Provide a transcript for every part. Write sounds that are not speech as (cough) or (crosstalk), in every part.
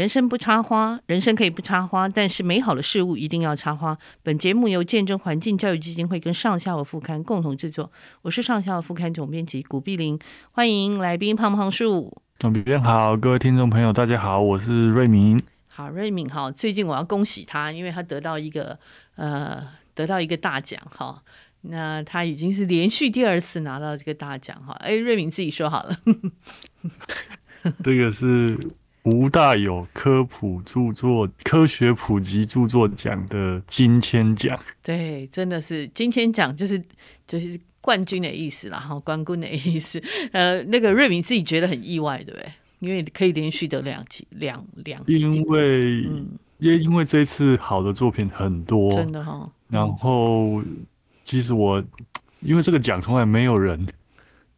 人生不插花，人生可以不插花，但是美好的事物一定要插花。本节目由见证环境教育基金会跟上下午副刊共同制作，我是上下午副刊总编辑古碧玲，欢迎来宾胖胖树。总编好，各位听众朋友，大家好，我是瑞明。好，瑞敏哈，最近我要恭喜他，因为他得到一个呃，得到一个大奖哈。那他已经是连续第二次拿到这个大奖哈。哎，瑞敏自己说好了，(laughs) 这个是。吴大有科普著作、科学普及著作奖的金签奖，对，真的是金签奖，就是就是冠军的意思啦，哈，冠军的意思。(laughs) 呃，那个瑞敏自己觉得很意外，对不对？因为可以连续得两级，两两级。因为，嗯，因因为这次好的作品很多，真的哈、哦。然后，其实我因为这个奖从来没有人。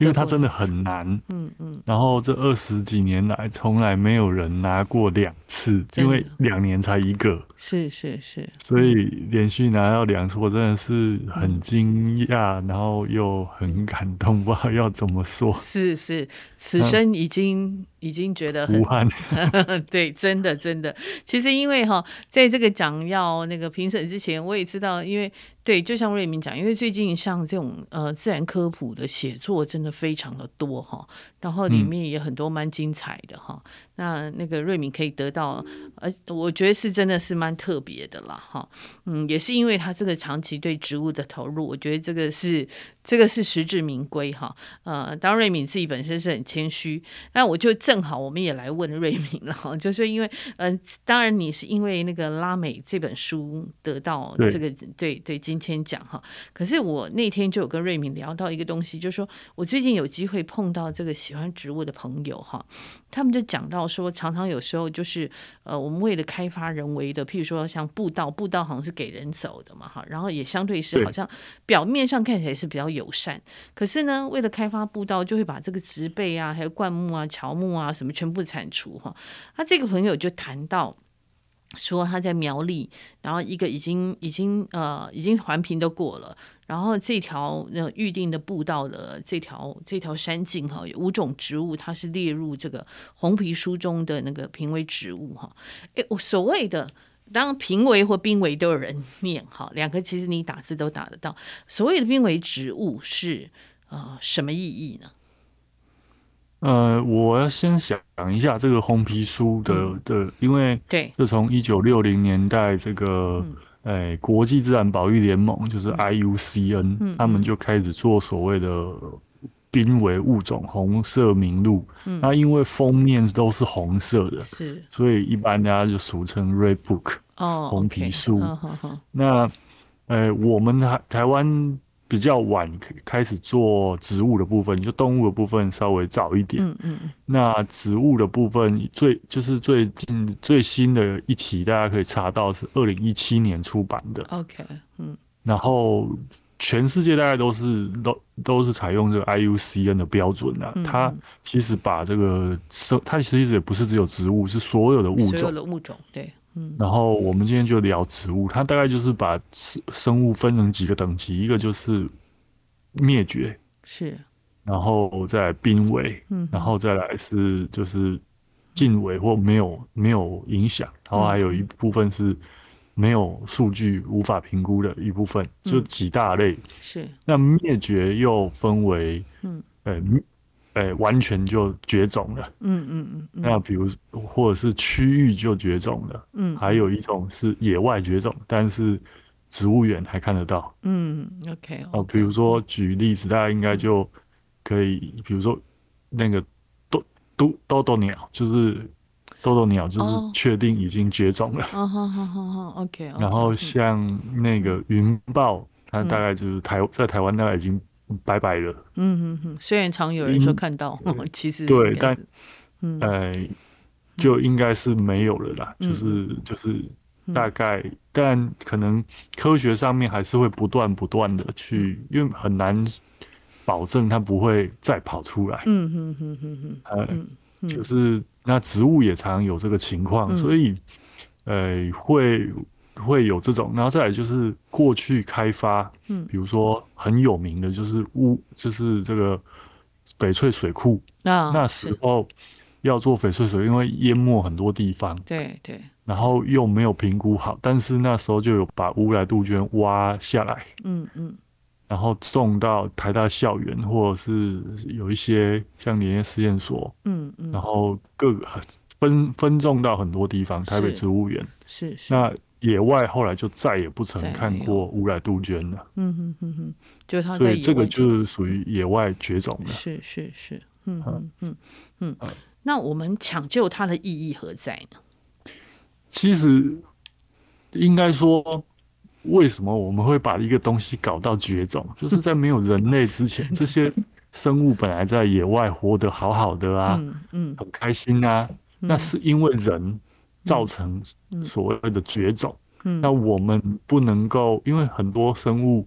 因为它真的很难，嗯嗯，然后这二十几年来从来没有人拿过两次，因为两年才一个，是是是，所以连续拿到两次，我真的是很惊讶，然后又很感动，不知道要怎么说。是是，此生已经已经觉得很无憾，(laughs) 对，真的真的。其实因为哈，在这个奖要那个评审之前，我也知道，因为。对，就像瑞明讲，因为最近像这种呃自然科普的写作真的非常的多哈，然后里面也很多蛮精彩的哈。嗯、那那个瑞敏可以得到，呃，我觉得是真的是蛮特别的啦哈。嗯，也是因为他这个长期对植物的投入，我觉得这个是。这个是实至名归哈，呃，当然瑞敏自己本身是很谦虚，那我就正好我们也来问瑞敏了哈，就是因为，嗯、呃，当然你是因为那个拉美这本书得到这个对对，对金签奖哈，可是我那天就有跟瑞敏聊到一个东西，就是说我最近有机会碰到这个喜欢植物的朋友哈，他们就讲到说，常常有时候就是呃，我们为了开发人为的，譬如说像步道，步道好像是给人走的嘛哈，然后也相对是好像表面上看起来是比较。友善，可是呢，为了开发步道，就会把这个植被啊、还有灌木啊、乔木啊什么全部铲除哈。他这个朋友就谈到说，他在苗栗，然后一个已经已经呃已经环评都过了，然后这条那预定的步道的这条这条山径哈，有五种植物它是列入这个红皮书中的那个濒危植物哈。诶，我所谓的。当然，濒危或濒危都有人念哈，两个其实你打字都打得到。所谓的濒危植物是呃什么意义呢？呃，我要先想一下这个红皮书的、嗯、的，因为对，就从一九六零年代这个诶、嗯欸、国际自然保育联盟就是 IUCN，、嗯、他们就开始做所谓的。濒危物种红色名录，嗯，那因为封面都是红色的，是，所以一般大家就俗称 Red Book，哦，红皮书。Okay, 那，呃，我们台台湾比较晚开始做植物的部分，就动物的部分稍微早一点。嗯嗯。那植物的部分最就是最近最新的一期，大家可以查到是二零一七年出版的。OK，嗯。然后。全世界大概都是都都是采用这个 IUCN 的标准的，嗯，它其实把这个生，它其实也不是只有植物，是所有的物种。所有的物种，对，嗯。然后我们今天就聊植物，它大概就是把生生物分成几个等级，一个就是灭绝，是，然后再来濒危，嗯，然后再来是就是近危或没有没有影响，然后还有一部分是。没有数据无法评估的一部分，就几大类。嗯、是。那灭绝又分为，嗯，呃，呃，完全就绝种了。嗯嗯嗯。那比如或者是区域就绝种了。嗯。还有一种是野外绝种，但是植物园还看得到。嗯，OK。哦，比如说举例子，大家应该就可以，比如说那个豆豆豆豆鸟，就是。豆豆鸟就是确定已经绝种了。哦，好好好好，OK。(laughs) 然后像那个云豹，它大概就是台在台湾大概已经拜拜了。嗯嗯嗯，虽然常有人说看到，(laughs) 其实对，但呃，就应该是没有了啦。就是就是大概，但可能科学上面还是会不断不断的去，因为很难保证它不会再跑出来。嗯嗯嗯嗯嗯，呃，就是。那植物也常常有这个情况，嗯，所以，呃，会会有这种，然后再来就是过去开发，嗯，比如说很有名的就是乌，就是这个翡翠水库，啊，那时候要做翡翠水，因为淹没很多地方，对对，然后又没有评估好，但是那时候就有把乌来杜鹃挖下来，嗯嗯，然后种到台大校园，或者是有一些像林业试验所，嗯嗯，然。后各个分分种到很多地方，台北植物园是是，那野外后来就再也不曾看过乌来杜鹃了，嗯哼哼哼，就它所以这个就是属于野外绝种的，是是是，嗯嗯嗯嗯。那我们抢救它的意义何在呢？其实应该说，为什么我们会把一个东西搞到绝种？就是在没有人类之前，这些生物本来在野外活得好好的啊，嗯，很开心啊。那是因为人造成所谓的绝种。那我们不能够，因为很多生物，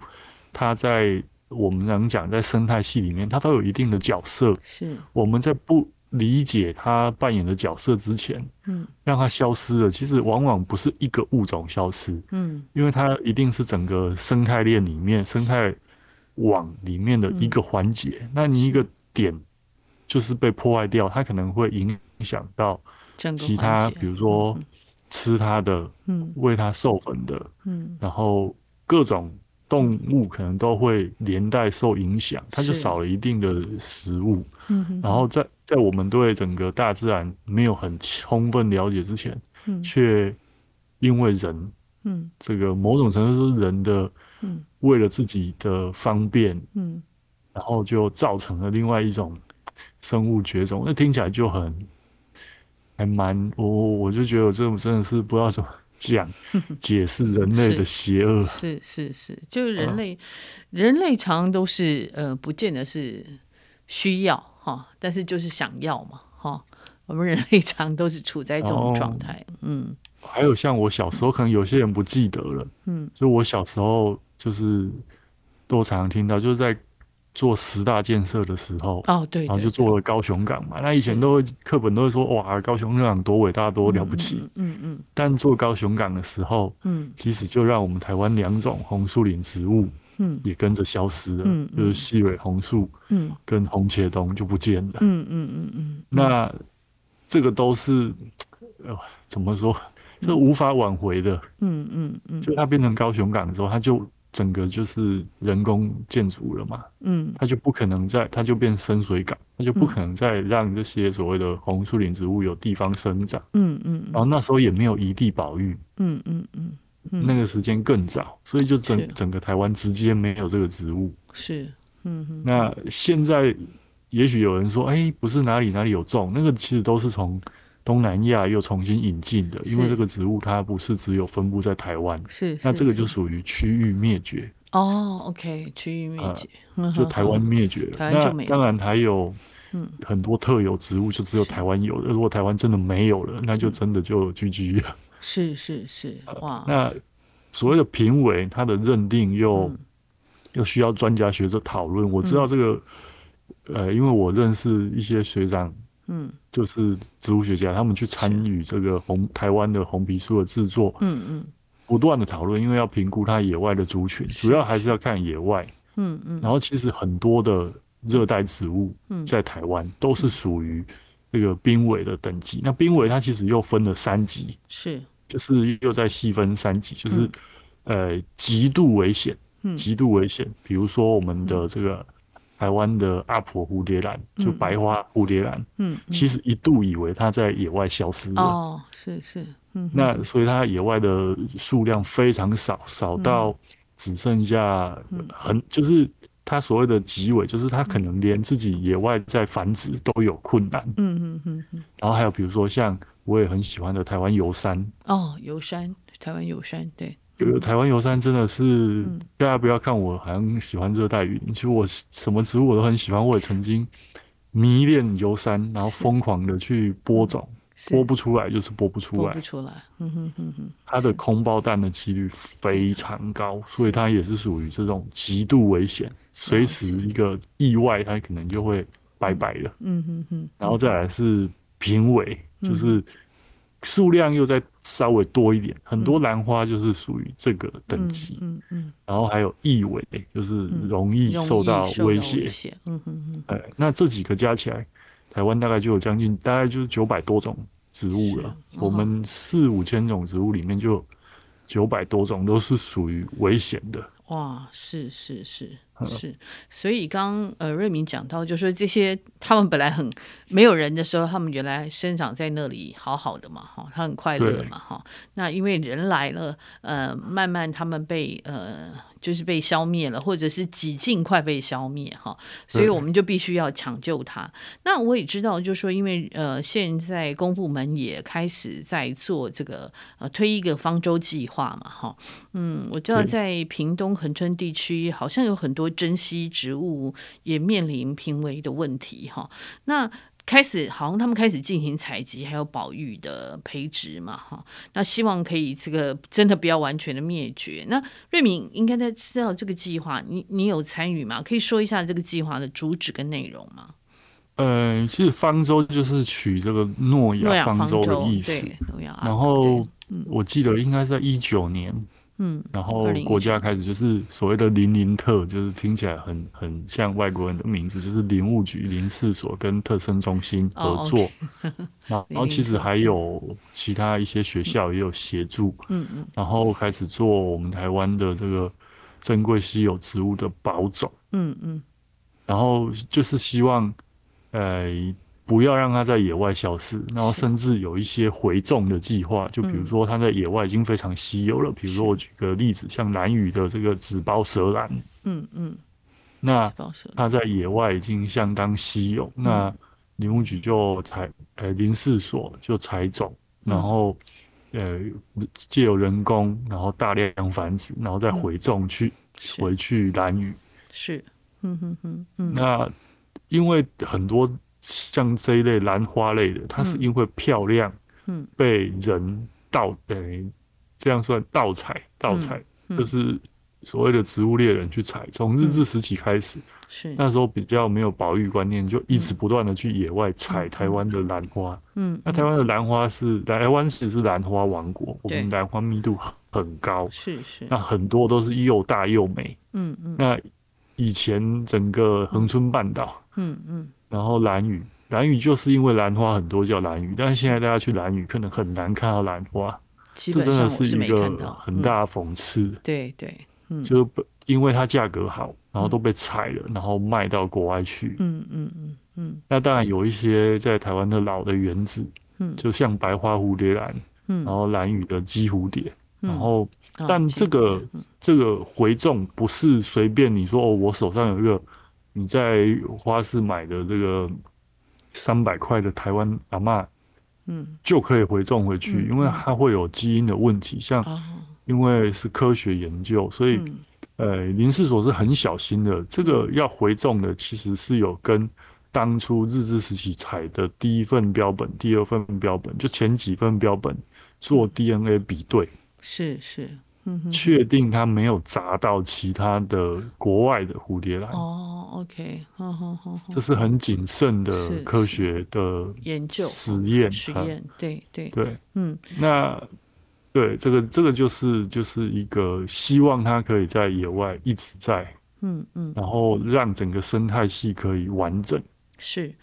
它在我们能讲在生态系里面，它都有一定的角色。是我们在不。理解它扮演的角色之前，嗯，让它消失了。其实往往不是一个物种消失，嗯，因为它一定是整个生态链里面、生态网里面的一个环节。那你一个点就是被破坏掉，它可能会影响到其他，比如说吃它的，嗯，喂它授粉的，嗯，然后各种。动物可能都会连带受影响，它就少了一定的食物。嗯，然后在在我们对整个大自然没有很充分了解之前，嗯，却因为人，嗯，这个某种程度是人的，嗯，为了自己的方便，嗯，然后就造成了另外一种生物绝种。那听起来就很，还蛮我我就觉得我这种真的是不知道怎么。(laughs) 讲 (laughs) 解释人类的邪恶是是是，就是人类，人类常常都是呃，不见得是需要哈，但是就是想要嘛哈。我们人类常都是处在这种状态，嗯。还有像我小时候，可能有些人不记得了，嗯，就我小时候就是都常常听到，就是在。做十大建设的时候，哦对，然后就做了高雄港嘛。那以前都会课本都会说，哇，高雄港多伟大，多了不起。嗯嗯。但做高雄港的时候，嗯，其实就让我们台湾两种红树林植物，嗯，也跟着消失了。嗯，就是细蕊红树，嗯，跟红茄冬就不见了。嗯嗯嗯嗯。那这个都是，呃，怎么说，是无法挽回的。嗯嗯嗯。就它变成高雄港的时候，它就。整个就是人工建筑了嘛，嗯，它就不可能再，它就变深水港，它就不可能再让这些所谓的红树林植物有地方生长，嗯嗯，然后那时候也没有移地保育，嗯嗯嗯，那个时间更早，所以就整整个台湾直接没有这个植物，是，嗯哼，那现在也许有人说，哎，不是哪里哪里有种，那个其实都是从。东南亚又重新引进的，因为这个植物它不是只有分布在台湾，是，那这个就属于区域灭绝。哦，OK，区域灭绝，呃、就台湾灭绝了。那当然还有，很多特有植物就只有台湾有的，如果台湾真的没有了，那就真的就 GG 了。是是是，哇。那所谓的评委，他的认定又、嗯、又需要专家学者讨论。我知道这个，嗯、呃，因为我认识一些学长。嗯，就是植物学家，他们去参与这个红台湾的红皮书的制作，嗯嗯，不断的讨论，因为要评估它野外的族群，主要还是要看野外，嗯嗯，然后其实很多的热带植物，在台湾都是属于这个濒危的等级。那濒危它其实又分了三级，是，就是又在细分三级，就是呃极度危险，极度危险，比如说我们的这个。台湾的阿婆蝴蝶兰，就白花蝴蝶兰，嗯，其实一度以为它在野外消失了，哦，是是，嗯，那所以它野外的数量非常少，少到只剩下很，就是它所谓的极尾，就是它可能连自己野外在繁殖都有困难，嗯嗯嗯嗯，然后还有比如说像我也很喜欢的台湾油杉，哦，油杉，台湾油杉，对。这个台湾油杉真的是，大家不要看我好像喜欢热带雨林，其实我什么植物我都很喜欢。我也曾经迷恋油杉，然后疯狂的去播种，播不出来就是播不出来，播不出来。嗯哼哼哼，它的空包弹的几率非常高，所以它也是属于这种极度危险，随时一个意外它可能就会拜拜了。嗯哼哼，然后再来是评委，就是。数量又再稍微多一点，很多兰花就是属于这个等级，嗯嗯，然后还有易危，就是容易受到威胁，嗯嗯嗯，哎，那这几个加起来，台湾大概就有将近大概就是九百多种植物了。哦、我们四五千种植物里面就九百多种都是属于危险的。哇，是是是。是，所以刚呃瑞明讲到，就是说这些他们本来很没有人的时候，他们原来生长在那里好好的嘛，哈，他很快乐嘛，哈。那因为人来了，呃，慢慢他们被呃就是被消灭了，或者是几近快被消灭哈，所以我们就必须要抢救它。那我也知道，就是说因为呃现在公部门也开始在做这个呃推一个方舟计划嘛，哈，嗯，我知道在屏东恒春地区好像有很多。珍稀植物也面临濒危的问题哈，那开始好像他们开始进行采集，还有保育的培植嘛哈，那希望可以这个真的不要完全的灭绝。那瑞敏应该在知道这个计划，你你有参与吗？可以说一下这个计划的主旨跟内容吗？呃，其实方舟就是取这个诺亚方舟的意思，然后我记得应该是在一九年。嗯，然后国家开始就是所谓的林林特，就是听起来很很像外国人的名字，就是林务局、林试所跟特生中心合作。哦 okay、(laughs) (laughs) 然后其实还有其他一些学校也有协助。嗯嗯。然后开始做我们台湾的这个珍贵稀有植物的保种。嗯嗯。然后就是希望，呃。不要让它在野外消失，然后甚至有一些回种的计划，就比如说它在野外已经非常稀有了，比如说我举个例子，像兰屿的这个紫包蛇兰，嗯嗯，那它在野外已经相当稀有，那林务局就采，呃，林试所就采种，然后呃借由人工，然后大量繁殖，然后再回种去回去兰屿，是，嗯哼哼，嗯，那因为很多。像这一类兰花类的，它是因为漂亮，嗯，被人盗，呃、欸，这样算盗采，盗采、嗯嗯、就是所谓的植物猎人去采。从日治时期开始，是、嗯、那时候比较没有保育观念，就一直不断的去野外采台湾的兰花。嗯，那台湾的兰花是台湾其实是兰花王国，我们兰花密度很高，是是，那很多都是又大又美。嗯嗯，那以前整个恒春半岛，嗯嗯。然后蓝屿，蓝屿就是因为兰花很多叫蓝屿，但是现在大家去蓝屿可能很难看到兰花，这真的是一个很大的讽刺。嗯、对对，嗯，就因为它价格好，然后都被采了，然后卖到国外去。嗯嗯嗯嗯。那当然有一些在台湾的老的园子，嗯，就像白花蝴蝶兰，嗯，然后蓝屿的鸡蝴蝶，然后但这个这个回种不是随便你说哦，我手上有一个。你在花市买的这个三百块的台湾阿嬷，嗯，就可以回种回去，因为它会有基因的问题，像因为是科学研究，所以呃林试所是很小心的。这个要回种的，其实是有跟当初日治时期采的第一份标本、第二份标本，就前几份标本做 DNA 比对，是是。确定它没有砸到其他的国外的蝴蝶兰。哦，OK，好好好，这是很谨慎的科学的研究实验实验，对对。对，嗯，那对这个这个就是就是一个希望它可以在野外一直在，嗯嗯，然后让整个生态系可以完整。是，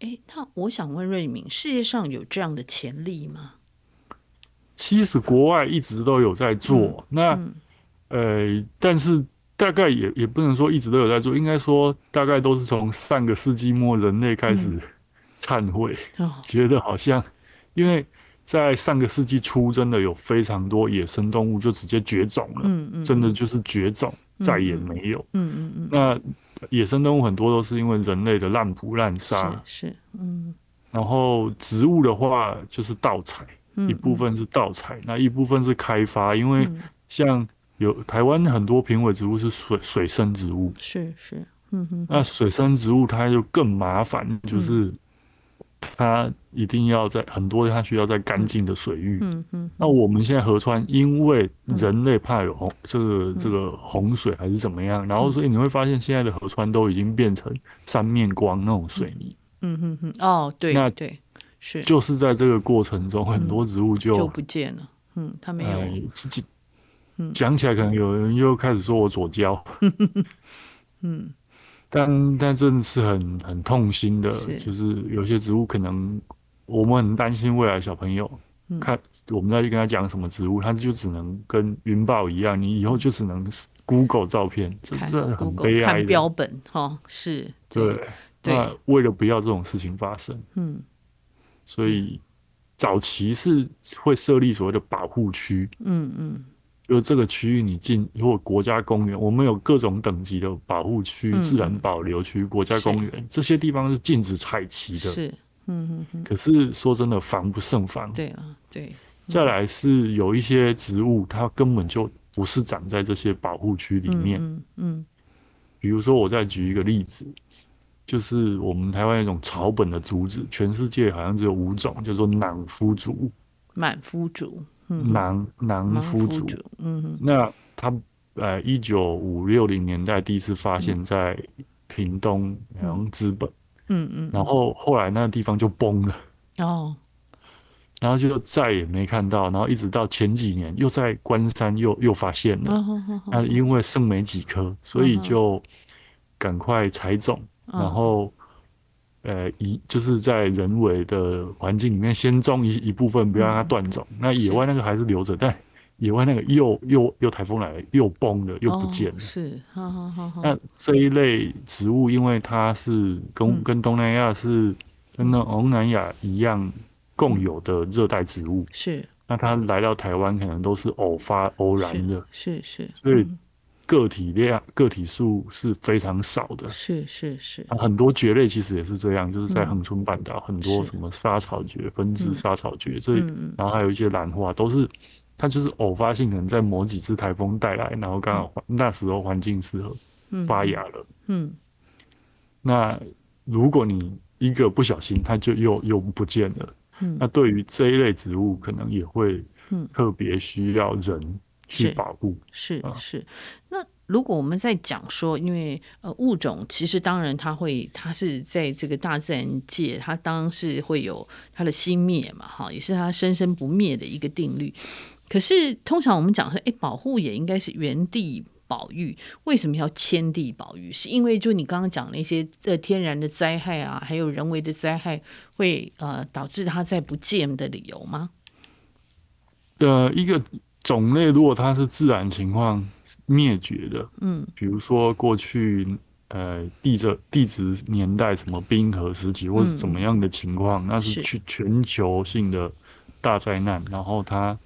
哎，那我想问瑞敏，世界上有这样的潜力吗？其实国外一直都有在做，嗯、那、嗯、呃，但是大概也也不能说一直都有在做，应该说大概都是从上个世纪末人类开始忏悔，嗯、(laughs) 觉得好像因为在上个世纪初真的有非常多野生动物就直接绝种了，嗯嗯、真的就是绝种，嗯、再也没有。嗯嗯嗯。那野生动物很多都是因为人类的滥捕滥杀，是，嗯。然后植物的话就是盗采。一部分是盗采，那一部分是开发，因为像有台湾很多评委植物是水水生植物，是是，嗯哼，那水生植物它就更麻烦，就是它一定要在很多它需要在干净的水域，嗯哼，那我们现在河川因为人类怕有洪这个这个洪水还是怎么样，然后所以你会发现现在的河川都已经变成三面光那种水泥，嗯哼哼，哦对，那对。是，就是在这个过程中，很多植物就、嗯、就不见了。嗯，它没有。自己、呃，讲起来可能有人又开始说我左交。(laughs) 嗯，但但真的是很很痛心的，就是有些植物可能我们很担心未来小朋友、嗯、看我们再去跟他讲什么植物，他就只能跟云豹一样，你以后就只能 Google 照片，这是很悲哀的。看标本哈，是对。对，那为了不要这种事情发生，嗯，所以早期是会设立所谓的保护区，嗯嗯。就这个区域，你进如果国家公园，我们有各种等级的保护区、嗯、自然保留区、国家公园，这些地方是禁止采集的。是，嗯哼哼。可是说真的，防不胜防。对啊，对。嗯、再来是有一些植物，它根本就不是长在这些保护区里面。嗯，嗯。比如说，我再举一个例子，就是我们台湾一种草本的竹子，全世界好像只有五种，叫做囊夫竹。满夫竹。囊囊夫竹，嗯哼，那它呃，一九五六零年代第一次发现在屏东，然后资本，嗯嗯，然后后来那个地方就崩了，哦，(laughs) 然后就再也没看到，然后一直到前几年又在关山又又发现了，那因为剩没几棵，所以就赶快采种，然后。呃，一就是在人为的环境里面先种一一部分，不要让它断种。嗯、那野外那个还是留着，但野外那个又又又台风来了，又崩了，又不见了。哦、是，好好好好。那这一类植物，因为它是跟、嗯、跟东南亚是跟那东南亚一样共有的热带植物，是。那它来到台湾，可能都是偶发偶然的，是是，是。所以。嗯个体量、个体数是非常少的，是是是。很多蕨类其实也是这样，就是在恒春半岛很多什么沙草蕨、分枝沙草蕨，这然后还有一些兰花，都是它就是偶发性，可能在某几次台风带来，然后刚好那时候环境适合发芽了。嗯，那如果你一个不小心，它就又又不见了。嗯，那对于这一类植物，可能也会特别需要人。去保护是是，是。那如果我们在讲说，因为呃物种其实当然它会，它是在这个大自然界，它当然是会有它的熄灭嘛，哈，也是它生生不灭的一个定律。可是通常我们讲说，哎，保护也应该是原地保育，为什么要迁地保育？是因为就你刚刚讲那些呃天然的灾害啊，还有人为的灾害，会呃导致它再不见的理由吗？呃，一个。种类如果它是自然情况灭绝的，嗯，比如说过去呃地质地质年代什么冰河时期或是怎么样的情况，嗯，那是全全球性的大灾难，然后它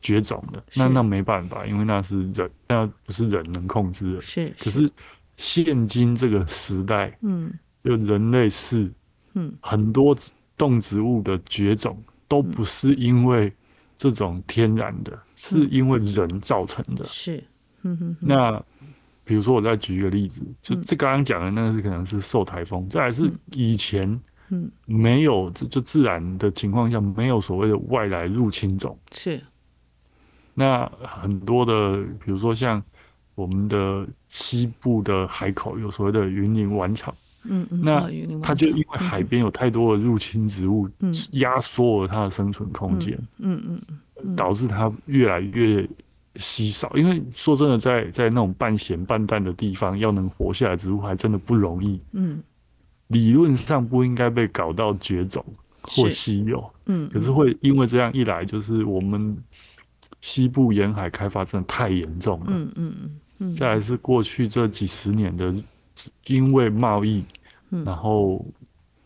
绝种了，那那没办法，因为那是人，那不是人能控制的。是，是，可是现今这个时代，嗯，就人类是，嗯，很多动植物的绝种都不是因为。这种天然的，是因为人造成的。是，嗯哼。那比如说，我再举一个例子，就这刚刚讲的那个是可能是受台风，再来是以前，嗯，没有就自然的情况下，没有所谓的外来入侵种。是。那很多的，比如说像我们的西部的海口，有所谓的云林晚草。嗯，那它就因为海边有太多的入侵植物，压缩了它的生存空间，嗯嗯嗯，导致它越来越稀少。因为说真的，在在那种半咸半淡的地方，要能活下来，植物还真的不容易。嗯，理论上不应该被搞到绝种或稀有，嗯，可是会因为这样一来，就是我们西部沿海开发真的太严重了。嗯嗯嗯，再来是过去这几十年的。因为贸易，然后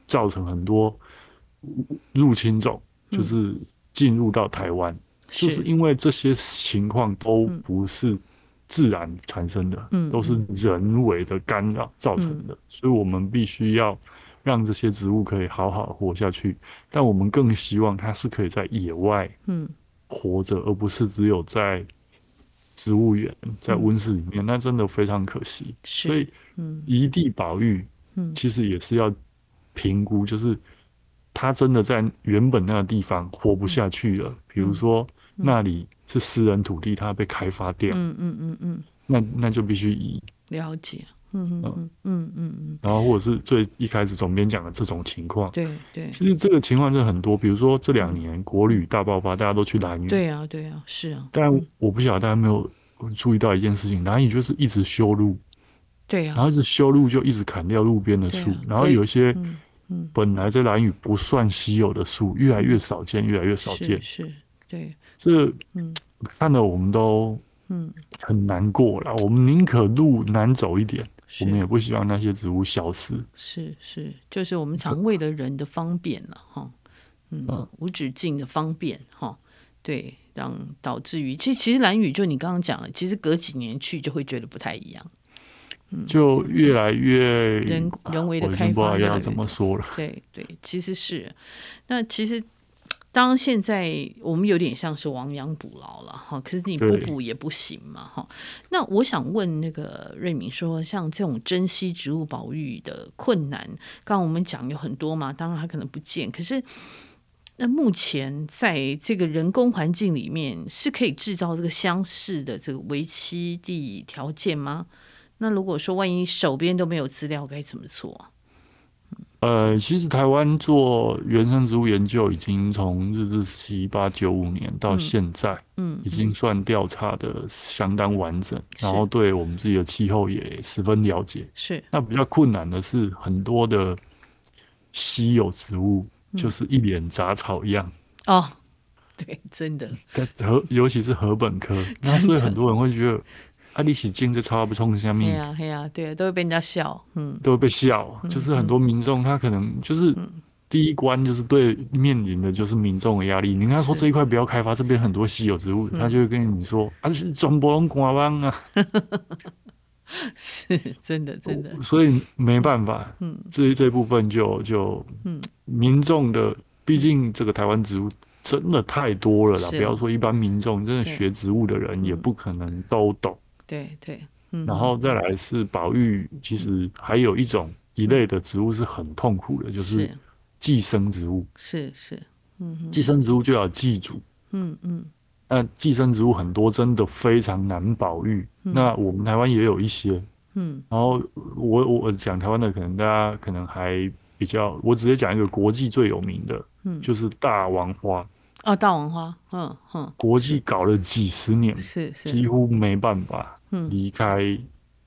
造成很多入侵种，就是进入到台湾，就是因为这些情况都不是自然产生的，都是人为的干扰造成的，所以我们必须要让这些植物可以好好活下去。但我们更希望它是可以在野外，活着，而不是只有在植物园、在温室里面，那真的非常可惜。所以。嗯，一地保育，嗯，其实也是要评估，就是它真的在原本那个地方活不下去了。比如说那里是私人土地，它被开发掉，嗯嗯嗯嗯，那那就必须移。了解，嗯嗯嗯嗯嗯，然后或者是最一开始总编讲的这种情况，对对，其实这个情况是很多。比如说这两年国旅大爆发，大家都去南屿，对啊对啊，是啊。但我不晓得大家没有注意到一件事情，南屿就是一直修路。对啊，然后一直修路就一直砍掉路边的树，然后有一些本来在南屿不算稀有的树，越来越少见，越来越少见。是，对，这嗯，看得我们都嗯。很难过了。我们宁可路难走一点，我们也不希望那些植物消失。是是，就是我们常为了人的方便了哈，嗯，无止境的方便哈。对，让导致于其实其实蓝雨就你刚刚讲了，其实隔几年去就会觉得不太一样，嗯，就越来越人人为的开发，要怎么说了。对对，其实是那其实当现在我们有点像是亡羊补牢了哈，可是你不补也不行嘛哈。那我想问那个瑞敏说，像这种珍稀植物保育的困难，刚刚我们讲有很多嘛，当然它可能不见，可是。那目前在这个人工环境里面是可以制造这个相似的这个维栖地条件吗？那如果说万一手边都没有资料，该怎么做？呃，其实台湾做原生植物研究已经从日治时期一八九五年到现在，嗯，已经算调查的相当完整，嗯，然后对我们自己的气候也十分了解。是，那比较困难的是很多的稀有植物。就是一脸杂草一样哦，对，真的。和尤其是禾本科，(laughs) 那所以很多人会觉得，啊，你是种这超不冲下面，对啊，对啊，对，都会被人家笑，嗯，都会被笑。就是很多民众他可能就是第一关就是对面临的就是民众的压力。你跟他说这一块不要开发，这边很多稀有植物，他就会跟你说啊，是全部拢官方啊。(laughs) 是真的，真的，所以没办法，嗯，这这部分就就，嗯，民众的，毕竟这个台湾植物真的太多了啦，不要说一般民众，真的学植物的人也不可能都懂，对对，嗯然后再来是保育，其实还有一种一类的植物是很痛苦的，就是寄生植物，是是，嗯，寄生植物就要寄主，嗯嗯。那寄生植物很多，真的非常难保育。嗯、那我们台湾也有一些，嗯。然后我我讲台湾的，可能大家可能还比较，我直接讲一个国际最有名的，嗯，就是大王花。哦，大王花，嗯哼。国际搞了几十年，是是，几乎没办法离开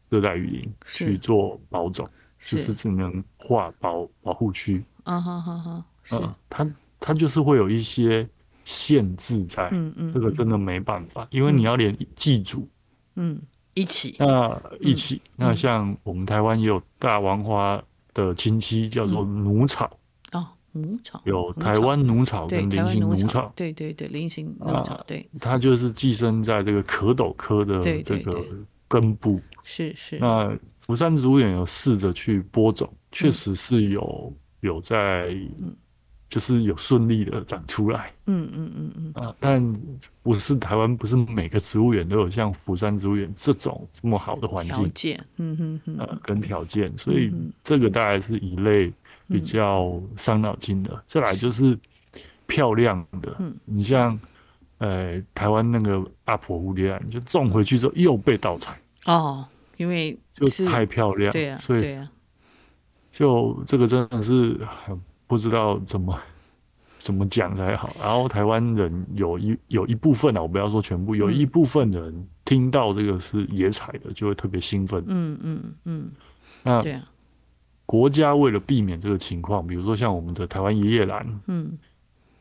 热带雨林去做保种，就是只能划保保护区。啊哈哈哈，嗯，它它就是会有一些。限制在，嗯嗯，这个真的没办法，因为你要连祭祖，嗯，一起，那一起，那像我们台湾也有大王花的亲戚叫做奴草，草，有台湾奴草跟菱形奴草，对对对，菱形奴草，对，它就是寄生在这个壳斗科的这个根部，是是。那福山植物园有试着去播种，确实是有有在。就是有顺利的长出来，嗯嗯嗯嗯。啊，但不是台湾，不是每个植物园都有像福山植物园这种这么好的环境条件，嗯哼哼，呃，跟条件，所以这个大概是一类比较伤脑筋的。再来就是漂亮的，你像呃台湾那个阿婆蝴蝶兰，就种回去之后又被盗采哦，因为就太漂亮，对啊，所以就这个真的是很。不知道怎么怎么讲才好。然后台湾人有一有一部分啊，我不要说全部，有一部分人听到这个是野采的，就会特别兴奋。嗯嗯嗯。那国家为了避免这个情况，比如说像我们的台湾一叶兰，嗯，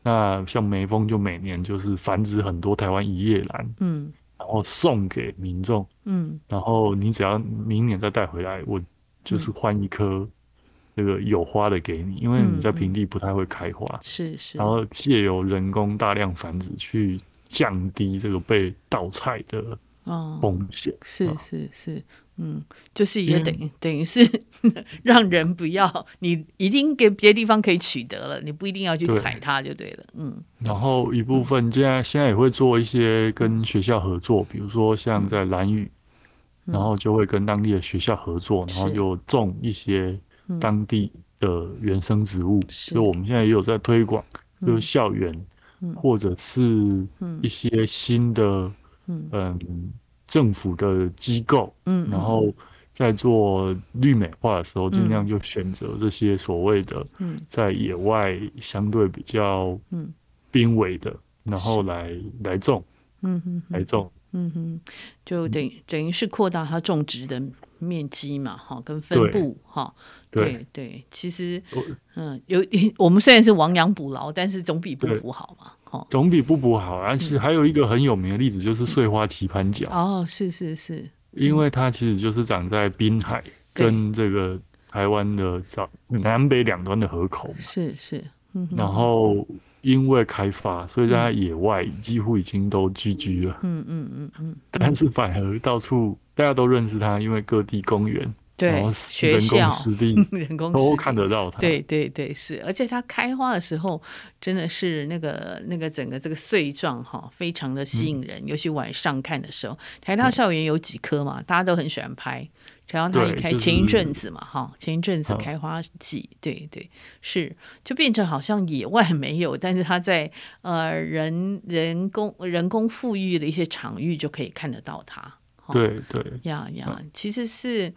那像梅峰就每年就是繁殖很多台湾一叶兰，嗯，然后送给民众，嗯，然后你只要明年再带回来，我就是换一颗。那个有花的给你，因为你在平地不太会开花，是是，然后借由人工大量繁殖去降低这个被盗采的风险，是是是，嗯，就是也等于等于是 (laughs) 让人不要，你已经给别的地方可以取得了，你不一定要去踩它就对了，嗯。然后一部分现在现在也会做一些跟学校合作，比如说像在蓝屿，然后就会跟当地的学校合作，然后就种一些。当地的原生植物，所以我们现在也有在推广，就是校园或者是一些新的嗯政府的机构，嗯然后在做绿美化的时候，尽量就选择这些所谓的嗯。在野外相对比较嗯。濒危的，然后来来种，嗯哼来种，嗯哼，就等于等于是扩大它种植的面积嘛，哈，跟分布，哈，对。对，其实，嗯，有 (laughs) 我们虽然是亡羊补牢，但是总比不补好嘛，哈，总比不补好。而且还有一个很有名的例子，就是碎花棋盘脚。哦，是是是，因为它其实就是长在滨海跟这个台湾的南北两端的河口嘛，是是，然后。因为开发，所以在野外几乎已经都聚居了。嗯嗯嗯嗯。但是反而到处大家都认识它，因为各地公园、对学校、(laughs) 人工都看得到它。对对对，是。而且它开花的时候，真的是那个那个整个这个穗状哈，非常的吸引人。嗯、尤其晚上看的时候，台大校园有几棵嘛，大家都很喜欢拍。然后它一开前一阵子嘛，哈、就是，前一阵子开花季，对对是，就变成好像野外没有，但是它在呃人人工人工富裕的一些场域就可以看得到它。对对呀呀，其实是。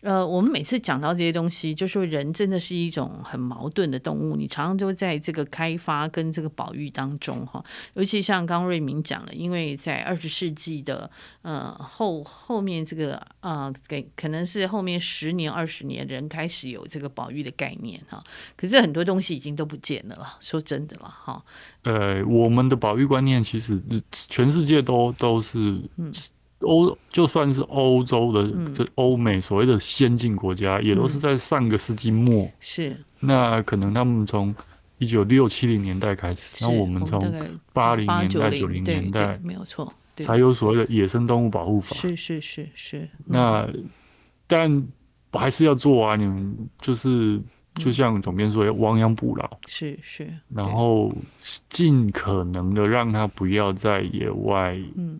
呃，我们每次讲到这些东西，就说人真的是一种很矛盾的动物。你常常就在这个开发跟这个保育当中，哈，尤其像刚刚瑞明讲了，因为在二十世纪的呃后后面这个呃给可能是后面十年二十年人开始有这个保育的概念哈，可是很多东西已经都不见了了，说真的了哈。呃，我们的保育观念其实全世界都都是嗯。欧就算是欧洲的这欧美所谓的先进国家，也都是在上个世纪末。嗯、是。那可能他们从一九六七零年代开始，那我们从八零年代九零年代没有错，才有所谓的野生动物保护法。是是是是。那但还是要做啊，你们就是。就像总编说，要亡羊补牢，是是，然后尽可能的让它不要在野外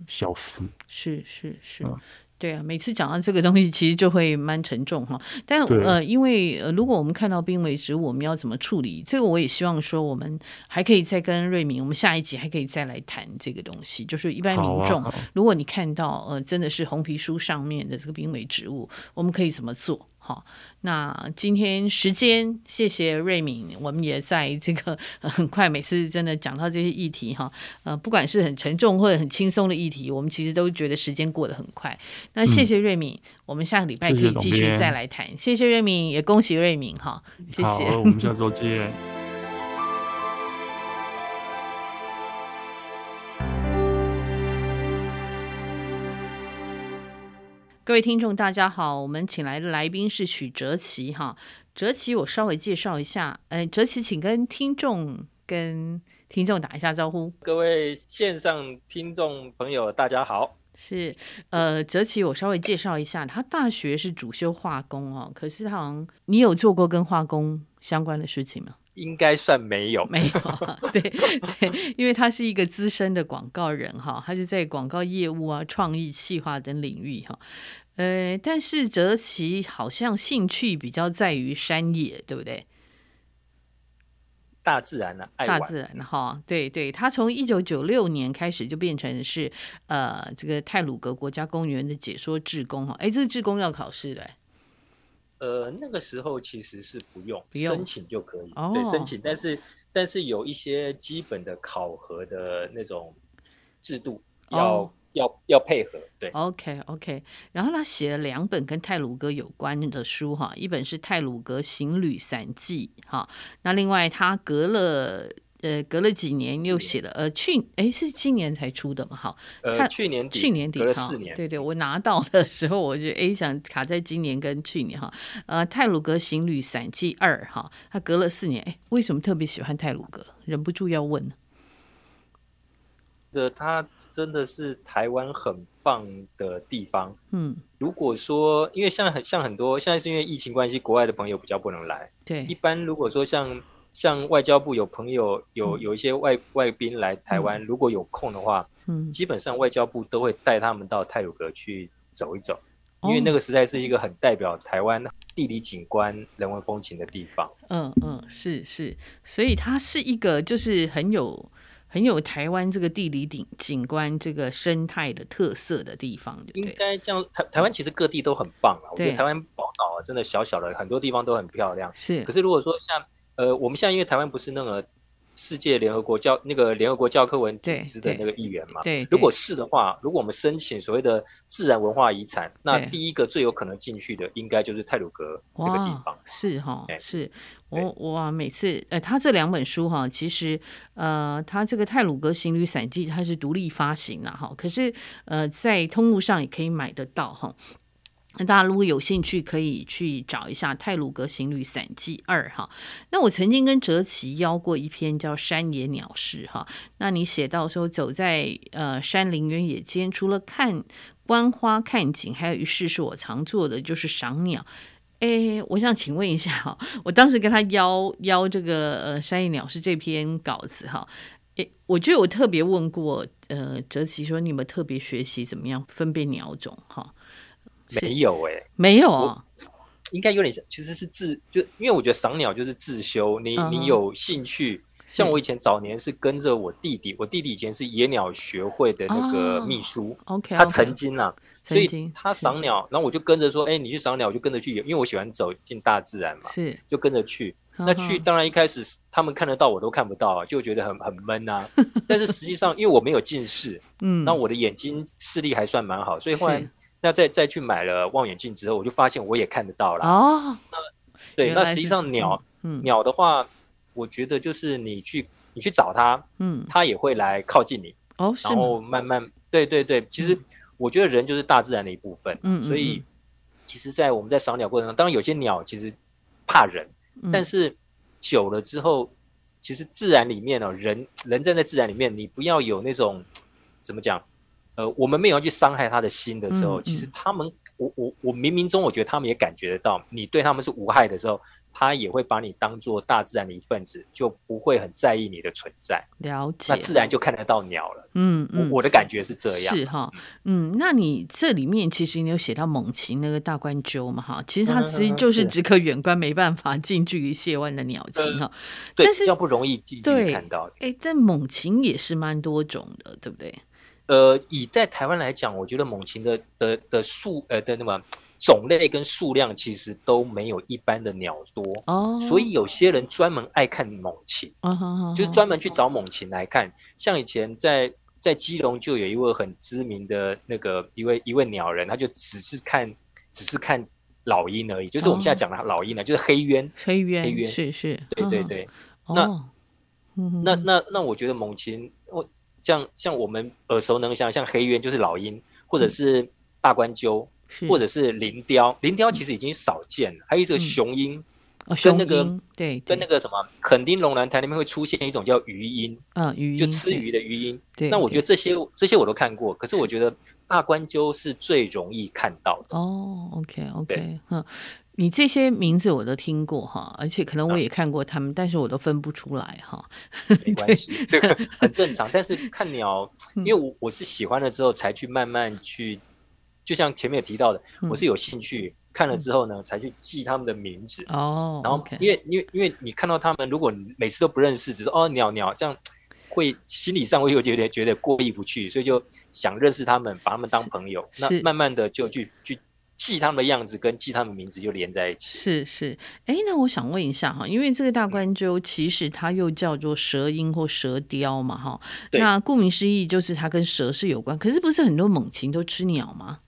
消失，嗯、是是是。嗯对啊，每次讲到这个东西，其实就会蛮沉重哈。但呃，因为呃，如果我们看到濒危植物，我们要怎么处理？这个我也希望说，我们还可以再跟瑞明，我们下一集还可以再来谈这个东西。就是一般民众，啊、如果你看到呃，真的是红皮书上面的这个濒危植物，我们可以怎么做？好，那今天时间，谢谢瑞敏，我们也在这个很快，每次真的讲到这些议题哈，呃，不管是很沉重或者很轻松的议题，我们其实都觉得时间过得很快。那谢谢瑞敏，嗯、我们下个礼拜可以继续再来谈。谢谢，谢谢瑞敏，也恭喜瑞敏哈，谢谢。我们下周见。各位听众，大家好，我们请来的来宾是许哲奇哈。哲奇，我稍微介绍一下，哎，哲奇，请跟听众跟听众打一下招呼。各位线上听众朋友，大家好。是，呃，哲奇，我稍微介绍一下，他大学是主修化工哦，可是他好像你有做过跟化工相关的事情吗？应该算没有，没有，对对，因为他是一个资深的广告人哈，他就在广告业务啊、创意、企划等领域哈，呃，但是哲奇好像兴趣比较在于山野，对不对？大自然啊，大自然哈，对对，他从一九九六年开始就变成是呃这个泰鲁格国家公园的解说志工哈，哎，这个志工要考试的。呃，那个时候其实是不用，不用申请就可以，哦、对，申请，但是但是有一些基本的考核的那种制度要、哦、要要配合，对。OK OK，然后他写了两本跟泰鲁格有关的书哈，一本是《泰鲁格行旅散记》哈，那另外他隔了。呃，隔了几年又写了，呃，去，哎，是今年才出的嘛？哈，呃，去年，去年底，隔了四年，对对，我拿到的时候，我就哎想卡在今年跟去年哈，呃，《泰鲁格行旅散记二》哈，他隔了四年，哎，为什么特别喜欢泰鲁格？忍不住要问。的，它真的是台湾很棒的地方。嗯，如果说，因为像很像很多，现在是因为疫情关系，国外的朋友比较不能来。对，一般如果说像。像外交部有朋友有有一些外外宾来台湾，如果有空的话，嗯，基本上外交部都会带他们到泰鲁阁去走一走，因为那个实在是一个很代表台湾地理景观、人文风情的地方。嗯嗯，是是，所以它是一个就是很有很有台湾这个地理景景观、这个生态的特色的地方，对？应该这样，台台湾其实各地都很棒啊。我觉得台湾宝岛啊，真的小小的很多地方都很漂亮。是，可是如果说像呃，我们现在因为台湾不是那个世界联合国教那个联合国教科文组织的那个议员嘛？对，如果是的话，如果我们申请所谓的自然文化遗产，那第一个最有可能进去的，应该就是泰鲁格这个地方。是哈，是我我每次呃，他这两本书哈，其实呃，他这个泰鲁格行旅散记它是独立发行了哈，可是呃，在通路上也可以买得到哈。那大家如果有兴趣，可以去找一下《泰鲁阁行旅散记二》哈。那我曾经跟哲奇邀过一篇叫《山野鸟事》哈。那你写到说，走在呃山林原野间，除了看观花看景，还有一事是我常做的，就是赏鸟。哎，我想请问一下哈，(laughs) 我当时跟他邀邀这个呃《山野鸟事》这篇稿子哈，哎，我觉得我特别问过呃哲奇说，你们特别学习怎么样分辨鸟种哈？没有哎、欸，没有啊，应该有点像，其实是自就，因为我觉得赏鸟就是自修，你、uh. 你有兴趣，像我以前早年是跟着我弟弟，我弟弟以前是野鸟学会的那个秘书、他曾经啊，所以他赏鸟，然后我就跟着说，哎，你去赏鸟，我就跟着去，因为我喜欢走进大自然嘛，是，就跟着去。Uh. 那去当然一开始他们看得到，我都看不到啊，就觉得很很闷啊。(laughs) 但是实际上，因为我没有近视，嗯，那我的眼睛视力还算蛮好，所以后来。那再再去买了望远镜之后，我就发现我也看得到了。哦，那对，那实际上鸟、嗯、鸟的话，我觉得就是你去你去找它，嗯，它也会来靠近你。哦，然后慢慢，对对对，其实我觉得人就是大自然的一部分。嗯，所以其实，在我们在赏鸟过程中，当然有些鸟其实怕人，嗯、但是久了之后，其实自然里面哦，人人站在自然里面，你不要有那种怎么讲？呃，我们没有去伤害他的心的时候，嗯嗯、其实他们，我我我冥冥中我觉得他们也感觉得到，你对他们是无害的时候，他也会把你当做大自然的一份子，就不会很在意你的存在。了解，那自然就看得到鸟了。嗯嗯，我，我的感觉是这样。是哈，嗯，那你这里面其实你有写到猛禽那个大冠鸠嘛？哈，其实它其实就是只可远观，没办法近距离亵玩的鸟禽哈、对。但是比较不容易近距离看到。哎，但猛禽也是蛮多种的，对不对？呃，以在台湾来讲，我觉得猛禽的的的数呃的那么种类跟数量其实都没有一般的鸟多哦，oh. 所以有些人专门爱看猛禽，oh. Oh. Oh. 就是专门去找猛禽来看。像以前在在基隆就有一位很知名的那个一位一位鸟人，他就只是看只是看老鹰而已，就是我们现在讲的老鹰呢，oh. 就是黑鸢，黑鸢，黑鸢是是，对对对。Oh. 那、oh. 那那那我觉得猛禽我。像像我们耳熟能详，像黑鸢就是老鹰，或者是大冠鷲，或者是林雕。林雕其实已经少见了，还有一个雄鹰，跟那个对，跟那个什么垦丁龙兰台那边会出现一种叫鱼鹰，嗯，鱼就吃鱼的鱼鹰。对，那我觉得这些这些我都看过，可是我觉得大冠鸠是最容易看到的。哦，OK OK，嗯。你这些名字我都听过哈，而且可能我也看过他们，啊、但是我都分不出来哈。没 (laughs) 关系，这个很正常。但是看 (laughs) 鸟，因为我我是喜欢了之后才去慢慢去，就像前面有提到的，我是有兴趣、嗯、看了之后呢，才去记他们的名字。哦，然后因为因为因为你看到他们，如果你每次都不认识，只是哦鸟鸟这样，会心理上会有觉得觉得过意不去，所以就想认识他们，把他们当朋友。那慢慢的就去去。记他们的样子跟记他们名字就连在一起。是是，哎，那我想问一下哈，因为这个大冠鹫其实它又叫做蛇鹰或蛇雕嘛哈。那顾名思义就是它跟蛇是有关。可是不是很多猛禽都吃鸟吗？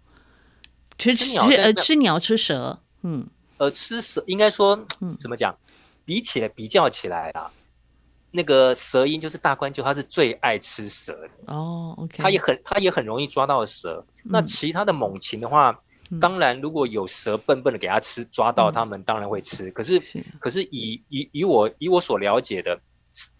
吃吃呃吃鸟吃蛇，嗯，呃吃蛇应该说，嗯，怎么讲？比起来比较起来啊，那个蛇鹰就是大冠鹫，它是最爱吃蛇的哦。OK，它也很它也很容易抓到蛇。嗯、那其他的猛禽的话。当然，如果有蛇笨笨的给它吃，抓到它们当然会吃。嗯、可是，是可是以以以我以我所了解的，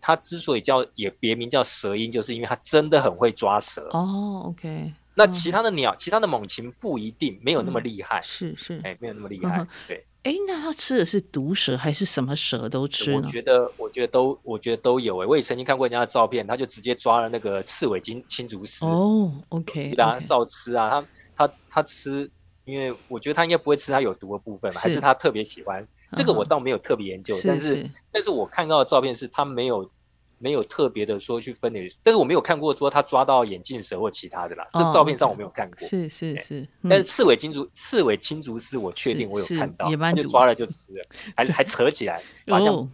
它之所以叫也别名叫蛇鹰，就是因为它真的很会抓蛇。哦，OK。那其他的鸟、哦，其他的猛禽不一定没有那么厉害。嗯、是是，哎、欸，没有那么厉害。嗯、对。哎，那它吃的是毒蛇还是什么蛇都吃？我觉得，我觉得都，我觉得都有。哎，我也曾经看过人家的照片，他就直接抓了那个刺猬金青竹丝。哦，OK。然后照吃啊，他他他吃。因为我觉得他应该不会吃它有毒的部分吧，还是他特别喜欢这个？我倒没有特别研究，但是但是我看到的照片是他没有没有特别的说去分类，但是我没有看过说他抓到眼镜蛇或其他的啦。这照片上我没有看过，是是是。但是刺猬金竹刺猬青竹丝我确定我有看到，他就抓了就 (laughs) 吃了，还还扯起来，好像像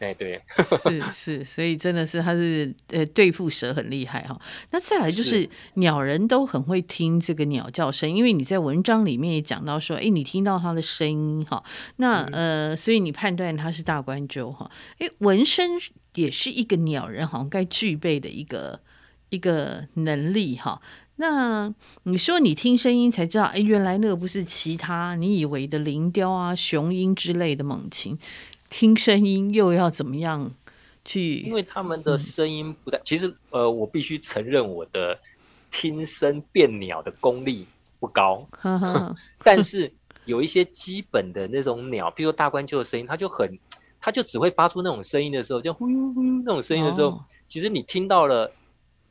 哎，对，(laughs) 是是，所以真的是他是呃对付蛇很厉害哈。那再来就是鸟人都很会听这个鸟叫声，因为你在文章里面也讲到说，哎，你听到它的声音哈，那呃，所以你判断它是大冠鷲哈。哎，纹身也是一个鸟人好像该具备的一个一个能力哈。那你说你听声音才知道，哎，原来那个不是其他你以为的林雕啊、雄鹰之类的猛禽。听声音又要怎么样去？因为他们的声音不太，嗯、其实呃，我必须承认我的听声辨鸟的功力不高。(laughs) 但是有一些基本的那种鸟，比如说大冠鹫的声音，它就很，它就只会发出那种声音的时候，就呼噜呼噜那种声音的时候，哦、其实你听到了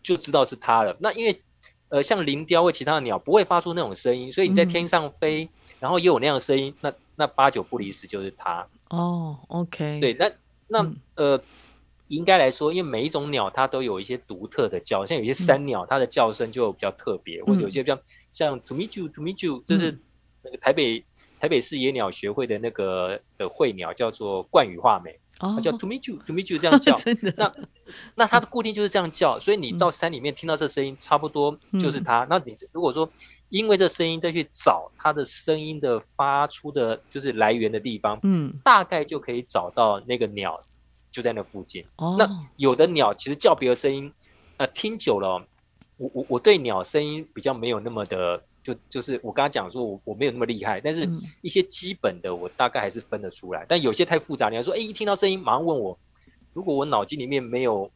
就知道是它了。那因为呃，像林雕或其他的鸟不会发出那种声音，所以你在天上飞，嗯、然后也有那样的声音，那那八九不离十就是它。哦、oh，OK，对，那那、嗯、呃，应该来说，因为每一种鸟它都有一些独特的叫，像有些山鸟，它的叫声就比较特别，嗯、或者有些比较像 to meet you to meet you，这是那个台北、嗯、台北市野鸟学会的那个的会鸟，叫做冠羽画眉，它叫 to meet you to meet you 这样叫，那 (laughs) 那它的固定就是这样叫，所以你到山里面听到这声音，差不多就是它。嗯、那你如果说。因为这声音再去找它的声音的发出的，就是来源的地方，嗯，大概就可以找到那个鸟就在那附近。哦，那有的鸟其实叫别的声音，呃，听久了，我我我对鸟声音比较没有那么的，就就是我刚刚讲说我我没有那么厉害，但是一些基本的我大概还是分得出来。但有些太复杂，你要说，哎，一听到声音马上问我，如果我脑筋里面没有。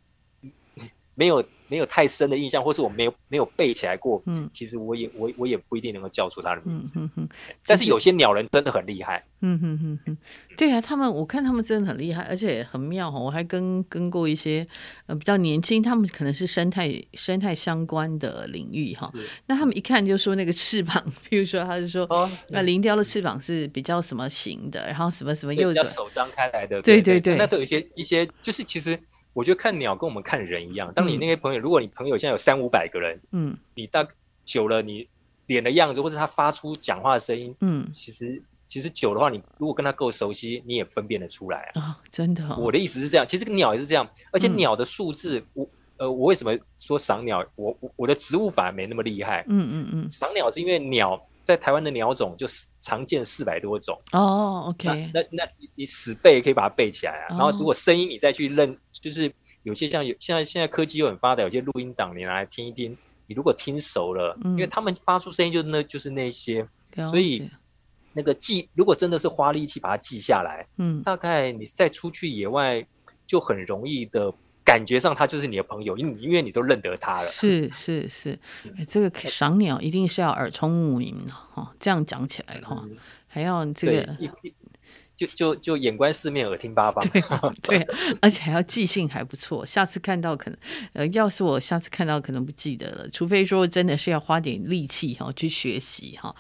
没有没有太深的印象，或是我没有没有背起来过，嗯，其实我也我我也不一定能够叫出它的名字，嗯。但是有些鸟人真的很厉害，嗯哼哼哼。对啊，他们我看他们真的很厉害，而且很妙哈。我还跟跟过一些呃比较年轻，他们可能是生态生态相关的领域哈。那他们一看就说那个翅膀，(laughs) 比如说他就说，哦，那林雕的翅膀是比较什么型的，然后什么什么又比较手张开来的，对对对，那都有一些一些，就是其实。我觉得看鸟跟我们看人一样。当你那些朋友，嗯、如果你朋友现在有三五百个人，嗯，你大久了，你脸的样子，或者他发出讲话的声音，嗯，其实其实久的话，你如果跟他够熟悉，你也分辨得出来啊。哦、真的、哦，我的意思是这样。其实鸟也是这样，而且鸟的数字，嗯、我呃，我为什么说赏鸟？我我的植物反而没那么厉害。嗯嗯嗯，赏鸟是因为鸟在台湾的鸟种就常见四百多种。哦，OK，那那那你死背可以把它背起来啊。哦、然后如果声音你再去认。就是有些像有现在现在科技又很发达，有些录音档你拿来听一听，你如果听熟了，嗯、因为他们发出声音就那就是那些，所以那个记如果真的是花力气把它记下来，嗯，大概你再出去野外就很容易的感觉上他就是你的朋友，因因为你都认得他了。是是是，哎，这个赏鸟一定是要耳聪目明的哈，这样讲起来的话，嗯、还要这个。就就就眼观四面，耳听八方。对 (laughs) 对，而且还要记性还不错。下次看到可能，呃，要是我下次看到可能不记得了，除非说真的是要花点力气哈去学习哈。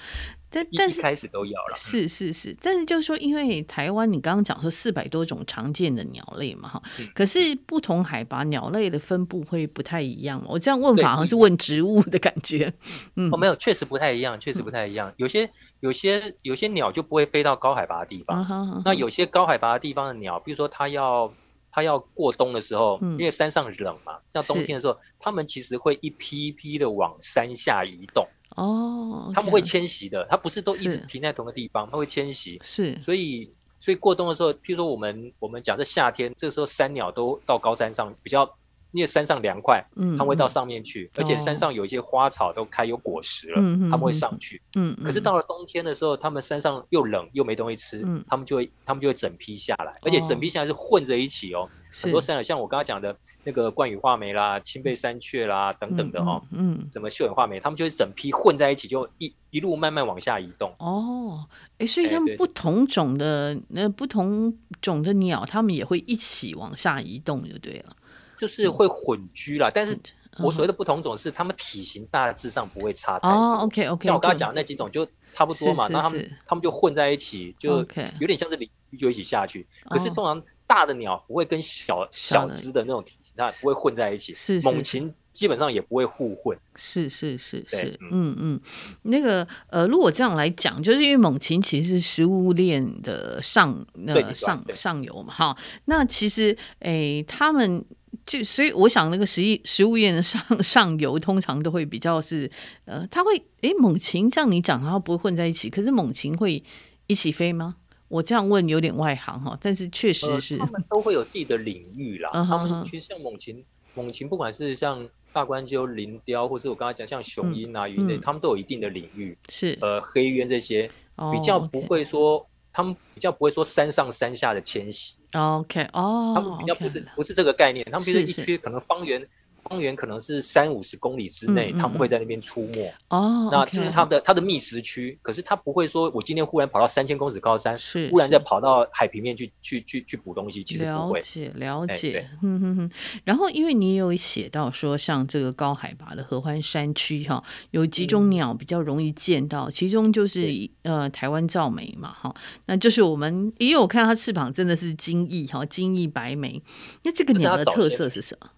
但但是一开始都要了。是是是，但是就是说，因为台湾你刚刚讲说四百多种常见的鸟类嘛哈，嗯、可是不同海拔鸟类的分布会不太一样。我这样问法好像是问植物的感觉。嗯，哦，没有，确实不太一样，确实不太一样，有些。有些有些鸟就不会飞到高海拔的地方，uh uh. 那有些高海拔的地方的鸟，比如说它要它要过冬的时候，嗯、因为山上冷嘛，像冬天的时候，它是们其实会一批一批的往山下移动。哦，他们会迁徙的，它不是都一直停在同个地方，它会迁徙。是，所以所以过冬的时候，譬如说我们我们假设夏天，这个时候山鸟都到高山上比较。因为山上凉快，嗯，他们会到上面去，而且山上有一些花草都开有果实了，他们会上去，嗯。可是到了冬天的时候，它们山上又冷又没东西吃，他们就会它们就会整批下来，而且整批下来是混着一起哦。很多山鸟像我刚刚讲的那个冠羽画眉啦、青背山雀啦等等的哦，嗯，怎么秀眼画眉，他们就会整批混在一起，就一一路慢慢往下移动。哦，哎，所以他们不同种的那不同种的鸟，他们也会一起往下移动，就对了。就是会混居啦，但是我所谓的不同种是，它们体型大致上不会差太多。哦，OK OK，像我刚刚讲的那几种就差不多嘛，那他们他们就混在一起，就有点像是鲤鱼就一起下去。可是通常大的鸟不会跟小小只的那种体型，它不会混在一起。是猛禽基本上也不会互混。是是是是，嗯嗯，那个呃，如果这样来讲，就是因为猛禽其实是食物链的上呃上上游嘛，哈，那其实诶、欸，他们。就所以，我想那个食物食物链的上 (laughs) 上游通常都会比较是，呃，它会诶，猛禽像你讲，它不会混在一起，可是猛禽会一起飞吗？我这样问有点外行哈，但是确实是、呃，他们都会有自己的领域啦。他们其实像猛禽，猛禽不管是像大冠鸠、林雕，或是我刚才讲像雄鹰啊、鱼类，他们都有一定的领域。是呃，黑鸢这些比较不会说。他们比较不会说山上山下的迁徙，OK，哦，他们比较不是不是这个概念，他们比如说一区可能方圆。方圆可能是三五十公里之内，他们会在那边出没。哦，那就是它的它的觅食区。可是它不会说，我今天忽然跑到三千公尺高山，是忽然再跑到海平面去去去去捕东西，其实不会。了解了解，嗯哼哼。然后因为你有写到说，像这个高海拔的合欢山区哈，有几种鸟比较容易见到，其中就是呃台湾噪鶥嘛哈，那就是我们因为我看它翅膀真的是金翼哈，金翼白眉。那这个鸟的特色是什么？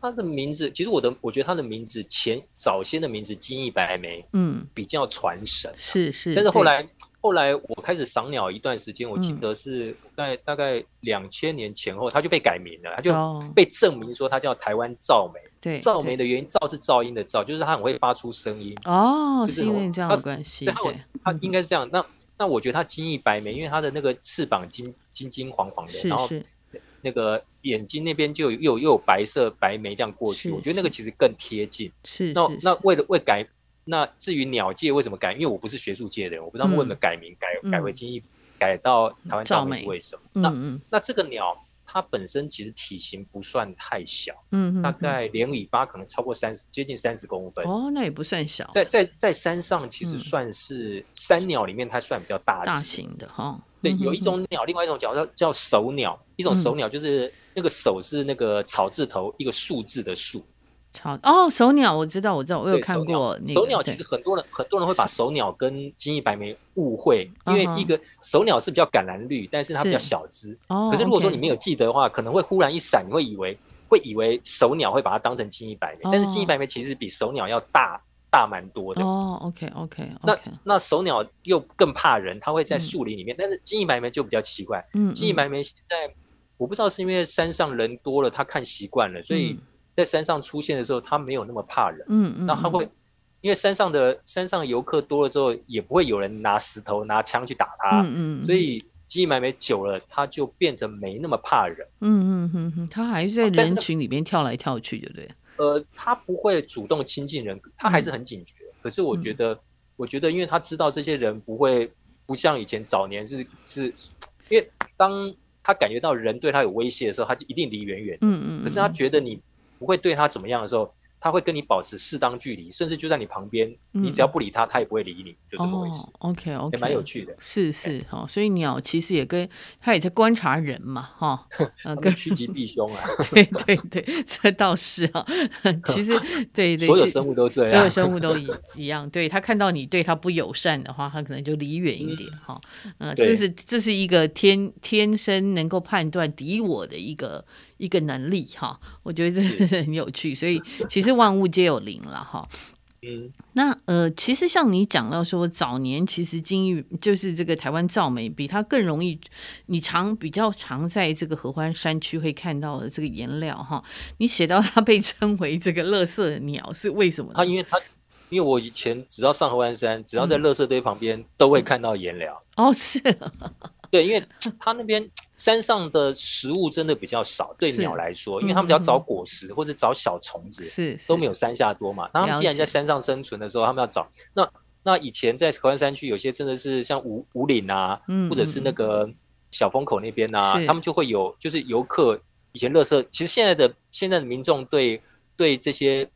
它的名字，其实我的我觉得他的名字前早先的名字金翼白眉，嗯，比较传神，是是。但是后来后来我开始赏鸟一段时间，我记得是在大概两千年前后，他就被改名了，他就被证明说他叫台湾噪眉。对，噪眉的原因，噪是噪音的噪，就是它很会发出声音。哦，是因为这样的关系。对，它应该是这样。那那我觉得他金翼白眉，因为他的那个翅膀金金金黄黄的，然后那个。眼睛那边就又有又有白色白眉这样过去，我觉得那个其实更贴近。是，那那为了为改，那至于鸟界为什么改？因为我不是学术界的人，我不知道为什么改名改改为金翼，改到台湾噪鶥是为什么？那那这个鸟它本身其实体型不算太小，嗯，大概连尾巴可能超过三十，接近三十公分。哦，那也不算小。在在在山上其实算是山鸟里面它算比较大大型的哈。对，有一种鸟，另外一种叫叫叫守鸟，一种手鸟就是。那个手是那个草字头一个数字的数，草哦，手鸟我知道，我知道，我有看过。手鸟其实很多人很多人会把手鸟跟金翼白眉误会，因为一个手鸟是比较橄榄绿，但是它比较小只。哦。可是如果说你没有记得的话，可能会忽然一闪，你会以为会以为手鸟会把它当成金翼白眉，但是金翼白眉其实比手鸟要大大蛮多的。哦，OK OK。那那手鸟又更怕人，它会在树林里面，但是金翼白眉就比较奇怪。嗯。金翼白眉现在。我不知道是因为山上人多了，它看习惯了，所以在山上出现的时候，他没有那么怕人。嗯嗯。那他会，因为山上的山上游客多了之后，也不会有人拿石头、拿枪去打他。嗯嗯。所以金翼白眉久了，他就变成没那么怕人。嗯嗯嗯嗯。他还是在人群里面跳来跳去，对不对？呃，他不会主动亲近人，他还是很警觉。可是我觉得，我觉得，因为他知道这些人不会，不像以前早年是是，因为当。他感觉到人对他有威胁的时候，他就一定离远远。嗯嗯。可是他觉得你不会对他怎么样的时候，他会跟你保持适当距离，甚至就在你旁边，你只要不理他，他也不会理你，就这么回事。OK OK，也蛮有趣的。是是哈，所以鸟其实也跟他也在观察人嘛，哈，(laughs) 跟趋吉避凶啊。(laughs) 对对对，这倒是啊。(laughs) 其实对对，所有生物都这样，所有生物都一一样。对，他看到你对他不友善的话，他可能就离远一点哈。嗯，这是这是一个天天生能够判断敌我的一个。一个能力哈，我觉得这是 (laughs) 很有趣，所以其实万物皆有灵了哈。嗯，那呃，其实像你讲到说，早年其实金玉就是这个台湾造美，比它更容易，你常比较常在这个合欢山区会看到的这个颜料哈。你写到它被称为这个乐色鸟是为什么？它因为它因为我以前只要上合欢山，只要在乐色堆旁边，都会看到颜料。哦，是。对，因为 (tsk) 它那边山上的食物真的比较少，对鸟来说，因为他们要找果实或者找小虫子，是都没有山下多嘛。那他们既然在山上生存的时候，他们要找那那以前在合欢山区有些真的是像五五岭啊，或者是那个小风口那边啊，他们就会有就是游客以前垃圾，其实现在的现在的民众对对这些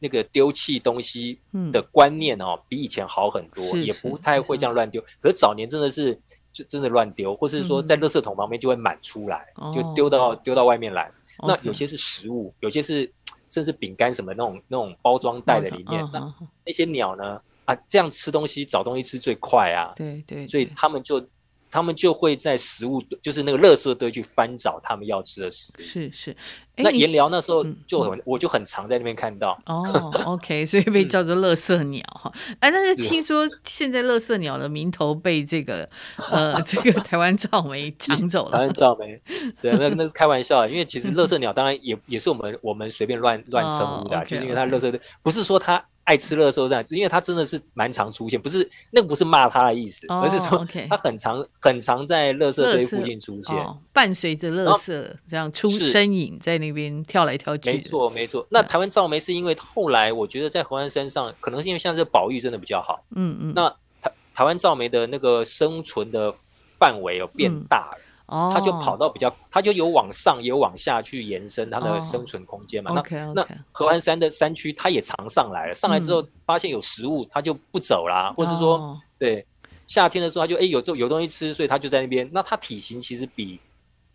那个丢弃东西的观念哦，比以前好很多，也不太会这样乱丢。可是早年真的是。就真的乱丢，或是说在垃圾桶旁边就会满出来，嗯、就丢到丢到外面来。哦、那有些是食物，有些是甚至饼干什么那种那种包装袋的里面。哦、那那些鸟呢？啊，这样吃东西找东西吃最快啊。对对，对。所以他们就他们就会在食物，就是那个垃圾堆去翻找他们要吃的食物。是是，那盐寮那时候就很，我就很常在那边看到。哦，OK，所以被叫做垃圾鸟哈。(laughs) 哎，但是听说现在垃圾鸟的名头被这个呃 (laughs) 这个台湾照媒抢走了。台湾照媒，对，那那是开玩笑，因为其实 (laughs) 垃圾鸟当然也也是我们我们随便乱乱称呼的，就是因为它垃圾堆，不是说它。爱吃乐色这样，因为他真的是蛮常出现，不是那个不是骂他的意思，哦、而是说他很常很常在乐色堆附近出现，哦、伴随着乐色这样出身影在那边跳来跳去。没错没错，那台湾造梅是因为后来我觉得在合欢山上，可能是因为像这个保育真的比较好，嗯嗯，那台台湾造梅的那个生存的范围有变大了。嗯他就跑到比较，它就有往上，有往下去延伸它的生存空间嘛。那那合欢山的山区，它也常上来了。上来之后发现有食物，它就不走啦，或是说，对，夏天的时候它就哎有这有东西吃，所以它就在那边。那它体型其实比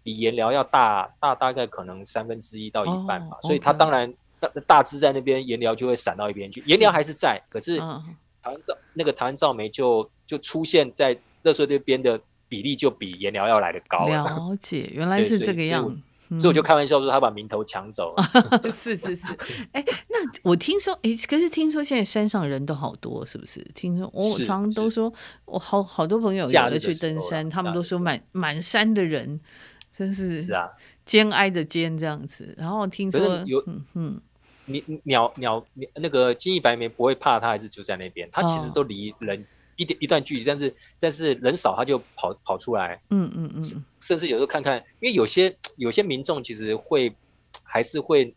比岩寮要大大大概可能三分之一到一半吧，所以它当然大大致在那边，岩寮就会散到一边去。岩寮还是在，可是台湾照那个台湾照梅就就出现在热水这边的。比例就比盐寮要来的高。了解，原来是这个样子，所以我就开玩笑说他把名头抢走了。(laughs) 是是是，哎，那我听说，哎，可是听说现在山上人都好多，是不是？听说我常常都说，我好好多朋友有的去登山，他们都说满满山的人，真是是啊，肩挨着肩这样子。然后听说有嗯嗯，鸟鸟鸟那个金翼白眉不会怕，它还是就在那边，它其实都离人。一点一段距离，但是但是人少，他就跑跑出来。嗯嗯嗯，甚至有时候看看，因为有些有些民众其实会还是会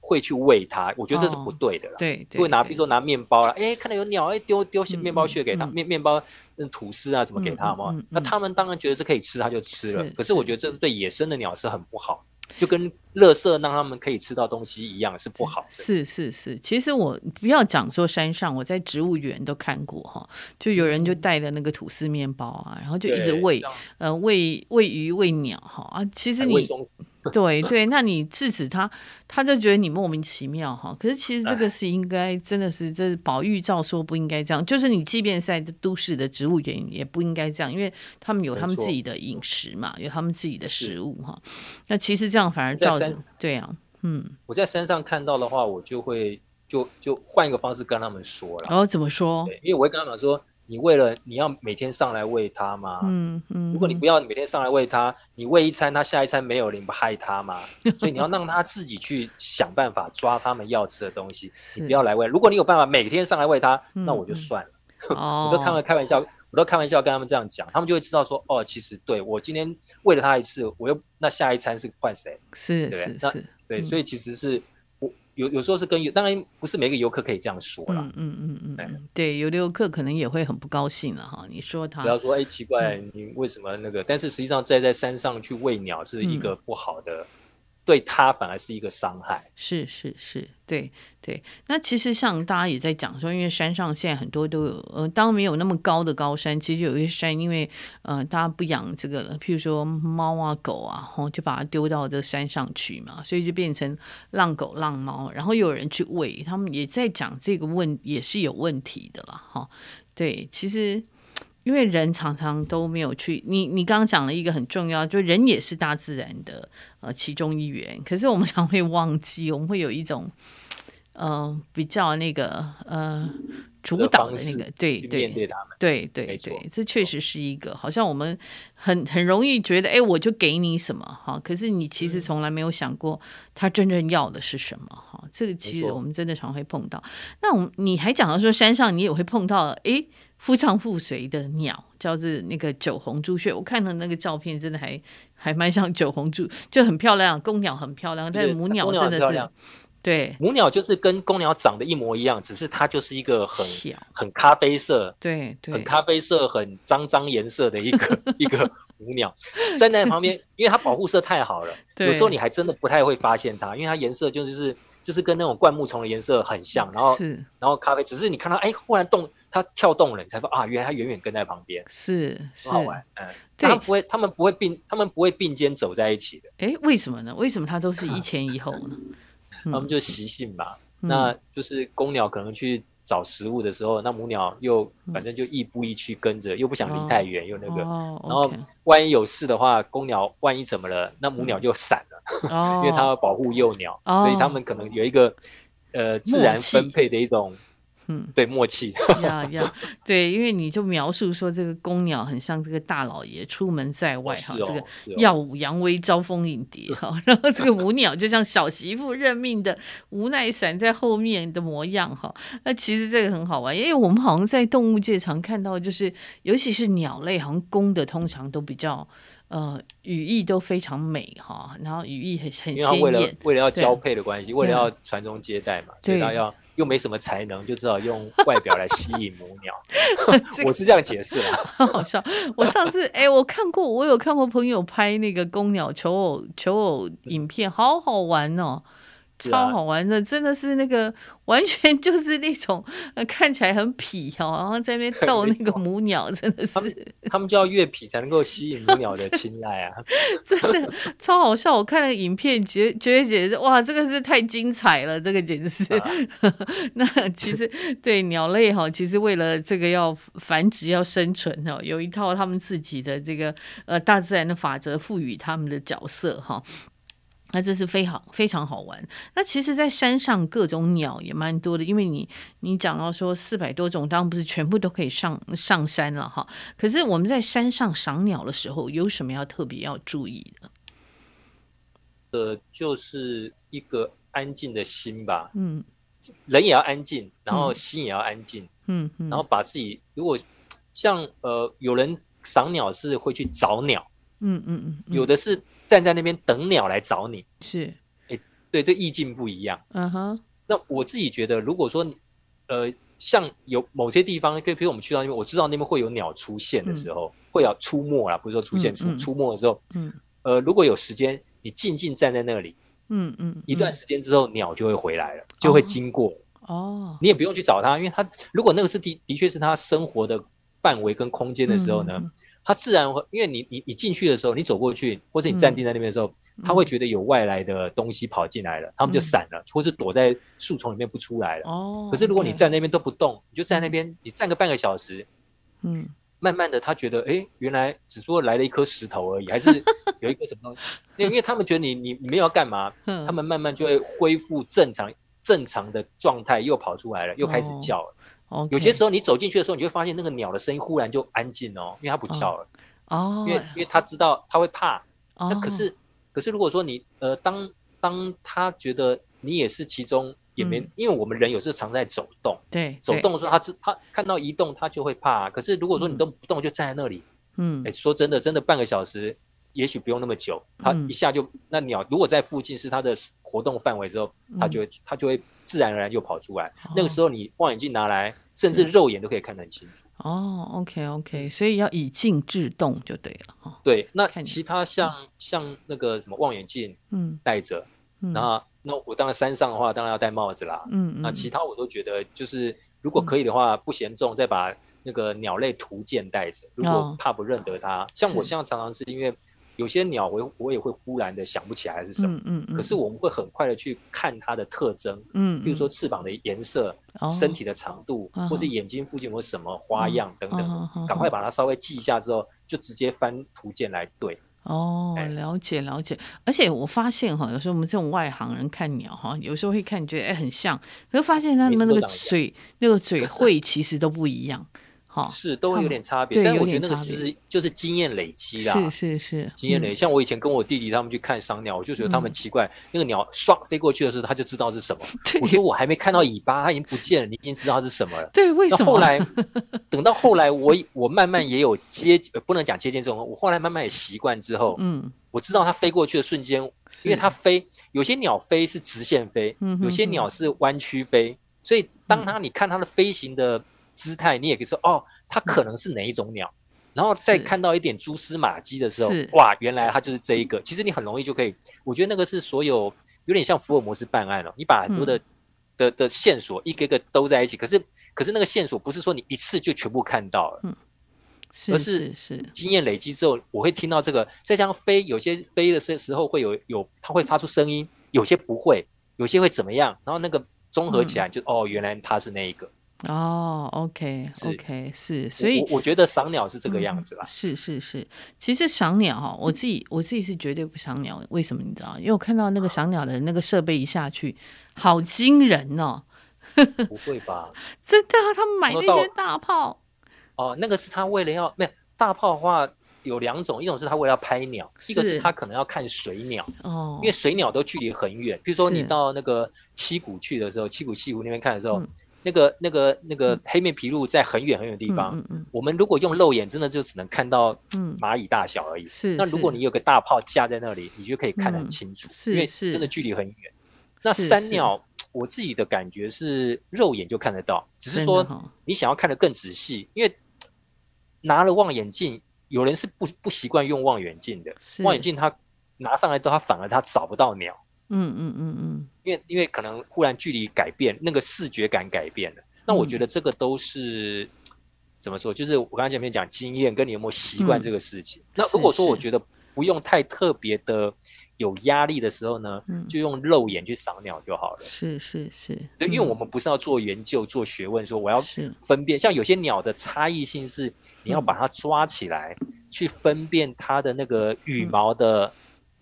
会去喂它，我觉得这是不对的啦。对，会拿比如说拿面包啦，哎，看到有鸟，哎，丢丢些面包屑给他，面面包、吐司啊什么给它嘛。那他们当然觉得是可以吃，他就吃了。可是我觉得这是对野生的鸟是很不好。就跟垃圾让他们可以吃到东西一样是不好的。是是是，其实我不要讲说山上，我在植物园都看过哈，就有人就带了那个吐司面包啊，然后就一直喂呃喂喂鱼喂鸟哈啊，其实你。(laughs) 对对，那你制止他，他就觉得你莫名其妙哈。可是其实这个是应该，真的是这保育照说不应该这样。就是你即便在都市的植物园也不应该这样，因为他们有他们自己的饮食嘛，有他们自己的食物哈。那其实这样反而造成对啊，嗯。我在山上看到的话，我就会就就换一个方式跟他们说了。然哦，怎么说？因为我会跟他们说。你为了你要每天上来喂它吗？嗯嗯。如果你不要每天上来喂它，你喂一餐，它下一餐没有，你不害它吗？所以你要让它自己去想办法抓它们要吃的东西。(laughs) 你不要来喂。如果你有办法每天上来喂它，那我就算了。(laughs) 我都开玩开玩笑，我都开玩笑跟他们这样讲，他们就会知道说，哦，其实对我今天喂了它一次，我又那下一餐是换谁？是是是。对，所以其实是。有有时候是跟当然不是每个游客可以这样说啦。嗯嗯嗯嗯，对，有的游客可能也会很不高兴了哈。你说他不要说哎奇怪，你为什么那个？但是实际上在在山上去喂鸟是一个不好的。对他反而是一个伤害，是是是，对对。那其实像大家也在讲说，因为山上现在很多都有，呃，当没有那么高的高山，其实有一些山，因为呃，大家不养这个了，譬如说猫啊狗啊，吼，就把它丢到这山上去嘛，所以就变成浪狗浪猫，然后有人去喂，他们也在讲这个问也是有问题的啦，哈。对，其实。因为人常常都没有去，你你刚刚讲了一个很重要，就人也是大自然的呃其中一员。可是我们常会忘记，我们会有一种呃比较那个呃主导的那个，对对对对对对，这确实是一个，好像我们很很容易觉得，哎，我就给你什么哈，可是你其实从来没有想过他真正要的是什么哈。这个其实我们真的常会碰到。那我们你还讲到说山上你也会碰到，哎。夫唱妇随的鸟叫做那个酒红朱雀，我看到那个照片真的还还蛮像酒红朱，就很漂亮。公鸟很漂亮，但是母鸟真的是对。母鸟就是跟公鸟长得一模一样，只是它就是一个很很咖啡色，对对，很咖啡色很脏脏颜色的一个 (laughs) 一个母鸟站在旁边，(laughs) 因为它保护色太好了，有时候你还真的不太会发现它，因为它颜色就是就是跟那种灌木丛的颜色很像，然后然后咖啡，只是你看到哎忽然动。它跳动了，你才说啊，原来它远远跟在旁边，是是。好玩，嗯，它不会，他们不会并，他们不会并肩走在一起的。哎，为什么呢？为什么它都是 (laughs) 一前一后呢？他们就习性吧，那就是公鸟可能去找食物的时候，那母鸟又反正就亦步亦趋跟着，又不想离太远，又那个，然后万一有事的话，公鸟万一怎么了，那母鸟就散了，(laughs) 因为它要保护幼鸟，所以它们可能有一个呃自然分配的一种。嗯，对，默契。呀呀，对，因为你就描述说这个公鸟很像这个大老爷出门在外哈，哦哦、这个耀武扬威、招蜂引蝶哈，哦、然后这个母鸟就像小媳妇认命的无奈闪在后面的模样哈。那其实这个很好玩，因为我们好像在动物界常看到，就是尤其是鸟类，好像公的通常都比较。呃，羽翼都非常美哈，然后羽翼很很鲜艳。为了为了要交配的关系，为了要传宗接代嘛，所以他要又没什么才能，就只好用外表来吸引母鸟。(laughs) 我是这样解释啦，(laughs) 好笑。我上次哎，我看过，我有看过朋友拍那个公鸟求偶求偶影片，好好玩哦。超好玩的，真的是那个完全就是那种 (laughs) 呃看起来很痞哦，然后在那边 (laughs) 逗那个母鸟，真的是他们，就要越痞才能够吸引母鸟的青睐啊！(laughs) 真的超好笑，我看了影片觉觉得觉得哇，这个是太精彩了，这个简直是。啊、那其实对鸟类哈，其实为了这个要繁殖要生存哈，有一套他们自己的这个呃大自然的法则赋予他们的角色哈。那这是非常非常好玩。那其实，在山上各种鸟也蛮多的，因为你你讲到说四百多种，当然不是全部都可以上上山了哈。可是我们在山上赏鸟的时候，有什么要特别要注意的？呃，就是一个安静的心吧。嗯，人也要安静，然后心也要安静。嗯，然后把自己，如果像呃，有人赏鸟是会去找鸟。嗯嗯嗯，有的是。站在那边等鸟来找你，是，哎，对，这意境不一样。嗯哼。那我自己觉得，如果说，呃，像有某些地方，比如我们去到那边，我知道那边会有鸟出现的时候，会要出没啦，不是说出现出出没的时候，嗯，呃，如果有时间，你静静站在那里，嗯嗯，一段时间之后，鸟就会回来了，就会经过。哦。你也不用去找它，因为它如果那个是的的确是它生活的范围跟空间的时候呢。它自然会，因为你你你进去的时候，你走过去，或者你站定在那边的时候，它、嗯、会觉得有外来的东西跑进来了，它、嗯、们就闪了，或是躲在树丛里面不出来了。哦。可是如果你站那边都不动，你就站那边，你站个半个小时，嗯，慢慢的他觉得，哎，原来只说来了一颗石头而已，还是 (laughs) 有一个什么东西？因为因为他们觉得你你你没有要干嘛，嗯、他们慢慢就会恢复正常正常的状态，又跑出来了，又开始叫了。哦.有些时候你走进去的时候，你会发现那个鸟的声音忽然就安静哦，因为它不叫了。哦，因为因为它知道它会怕。哦。那可是可是如果说你呃，当当它觉得你也是其中，也没，嗯、因为我们人有时候常在走动。对。走动的时候，他知他看到移动，他就会怕。可是如果说你都不动，就站在那里。嗯。哎，说真的，真的半个小时。也许不用那么久，它一下就、嗯、那鸟如果在附近是它的活动范围之后，它就会它、嗯、就会自然而然就跑出来。哦、那个时候你望远镜拿来，甚至肉眼都可以看得很清楚。哦，OK OK，所以要以静制动就对了。哦、对，那其他像、嗯、像那个什么望远镜，嗯，戴着，嗯、然后那我当然山上的话，当然要戴帽子啦。嗯嗯。那其他我都觉得就是如果可以的话，不嫌重，再把那个鸟类图鉴带着。如果怕不认得它，哦、像我现在常常是因为。有些鸟我我也会忽然的想不起来是什么，嗯嗯嗯、可是我们会很快的去看它的特征，嗯，比如说翅膀的颜色、嗯、身体的长度，哦、或是眼睛附近有什么花样等等，赶、嗯、快把它稍微记一下之后，就直接翻图鉴来对。哦，了解了解。而且我发现哈，有时候我们这种外行人看鸟哈，有时候会看觉得哎很像，可是发现他们那个嘴那个嘴喙其实都不一样。是都会有点差别，但是我觉得那个就是就是经验累积啦。是是是，经验累。像我以前跟我弟弟他们去看赏鸟，我就觉得他们奇怪，那个鸟唰飞过去的时候，他就知道是什么。(laughs) 我说我还没看到尾巴，它已经不见了，你已经知道它是什么了。对，为什么？后 (laughs) 来等到后来，我我慢慢也有接，不能讲接近这种，我后来慢慢也习惯之后，嗯，我知道它飞过去的瞬间，因为它飞，有些鸟飞是直线飞，有些鸟是弯曲飞，所以当它你看它的飞行的。姿态，你也可以说哦，它可能是哪一种鸟，嗯、然后再看到一点蛛丝马迹的时候，哇，原来它就是这一个。其实你很容易就可以，我觉得那个是所有有点像福尔摩斯办案了、哦。你把很多的、嗯、的的线索一个一个兜在一起，可是可是那个线索不是说你一次就全部看到了，嗯，是而是是经验累积之后，我会听到这个。再加上飞，有些飞的时时候会有有，它会发出声音，有些不会，有些会怎么样，然后那个综合起来就、嗯、哦，原来它是那一个。哦，OK OK，是，所以我，我觉得赏鸟是这个样子啦。嗯、是是是，其实赏鸟哈，我自己我自己是绝对不赏鸟，为什么你知道？因为我看到那个赏鸟的那个设备一下去，好惊人哦。不 (laughs) 会吧？真的，他们买那些大炮。哦，那个是他为了要没有大炮的话有两种，一种是他为了要拍鸟，一个是他可能要看水鸟。哦，因为水鸟都距离很远，比如说你到那个七股去的时候，七股西湖那边看的时候。嗯那个、那个、那个黑面琵鹭在很远很远的地方，嗯嗯嗯、我们如果用肉眼，真的就只能看到蚂蚁大小而已。是，那如果你有个大炮架在那里，你就可以看得很清楚，嗯、因为真的距离很远。那山鸟，我自己的感觉是肉眼就看得到，只是说你想要看得更仔细，因为拿了望远镜，有人是不不习惯用望远镜的，望远镜他拿上来之后，他反而他找不到鸟。嗯嗯嗯嗯，因为因为可能忽然距离改变，那个视觉感改变了。那我觉得这个都是、嗯、怎么说？就是我刚才前面讲经验，跟你有没有习惯这个事情。嗯、那如果说我觉得不用太特别的有压力的时候呢，嗯、就用肉眼去赏鸟就好了。是是是，因为我们不是要做研究、做学问，说我要分辨。像有些鸟的差异性是，你要把它抓起来，嗯、去分辨它的那个羽毛的，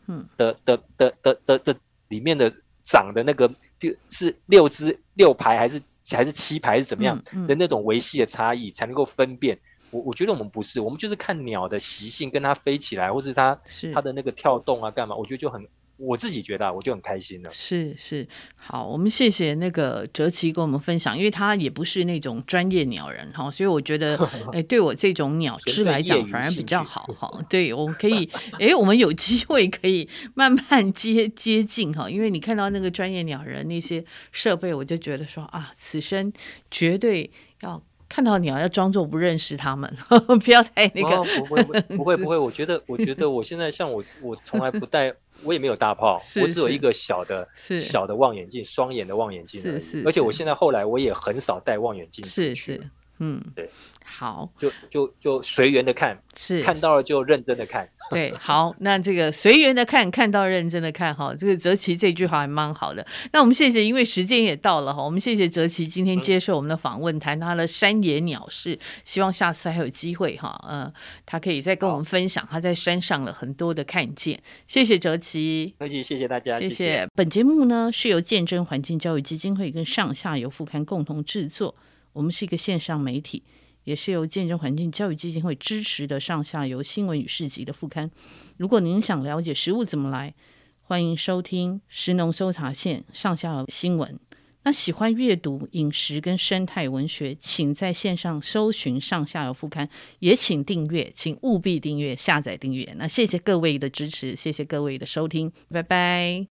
嗯的的的的的的。里面的长的那个，就是六只六排还是还是七排是怎么样的那种维系的差异，才能够分辨。我我觉得我们不是，我们就是看鸟的习性，跟它飞起来，或是它是它的那个跳动啊，干嘛？我觉得就很。我自己觉得，我就很开心了。是是，好，我们谢谢那个哲奇跟我们分享，因为他也不是那种专业鸟人哈，所以我觉得，(laughs) 哎，对我这种鸟痴来讲，反而比较好 (laughs) 哈。对，我们可以，哎，我们有机会可以慢慢接接近哈，因为你看到那个专业鸟人那些设备，我就觉得说啊，此生绝对要。看到鸟要装作不认识他们，呵 (laughs) 呵不要太那个。哦、不会不会 (laughs) 不会不会，我觉得我觉得我现在像我我从来不戴，我也没有大炮，(laughs) 是是我只有一个小的小的望远镜，双眼的望远镜。是，是是。而且我现在后来我也很少戴望远镜。是是。嗯，对。好，就就就随缘的看，是看到了就认真的看。对，好，那这个随缘的看，看到认真的看，哈，这个泽奇这句话还蛮好的。那我们谢谢，因为时间也到了哈，我们谢谢泽奇今天接受我们的访问，谈他的山野鸟事。希望下次还有机会哈，嗯，他可以再跟我们分享他在山上了很多的看见。谢谢泽奇，泽奇，谢谢大家，谢谢。本节目呢是由见证环境教育基金会跟上下游副刊共同制作，我们是一个线上媒体。也是由见证环境教育基金会支持的上下游新闻与市集的副刊。如果您想了解食物怎么来，欢迎收听食农搜查线上下游新闻。那喜欢阅读饮食跟生态文学，请在线上搜寻上下游副刊，也请订阅，请务必订阅、下载订阅。那谢谢各位的支持，谢谢各位的收听，拜拜。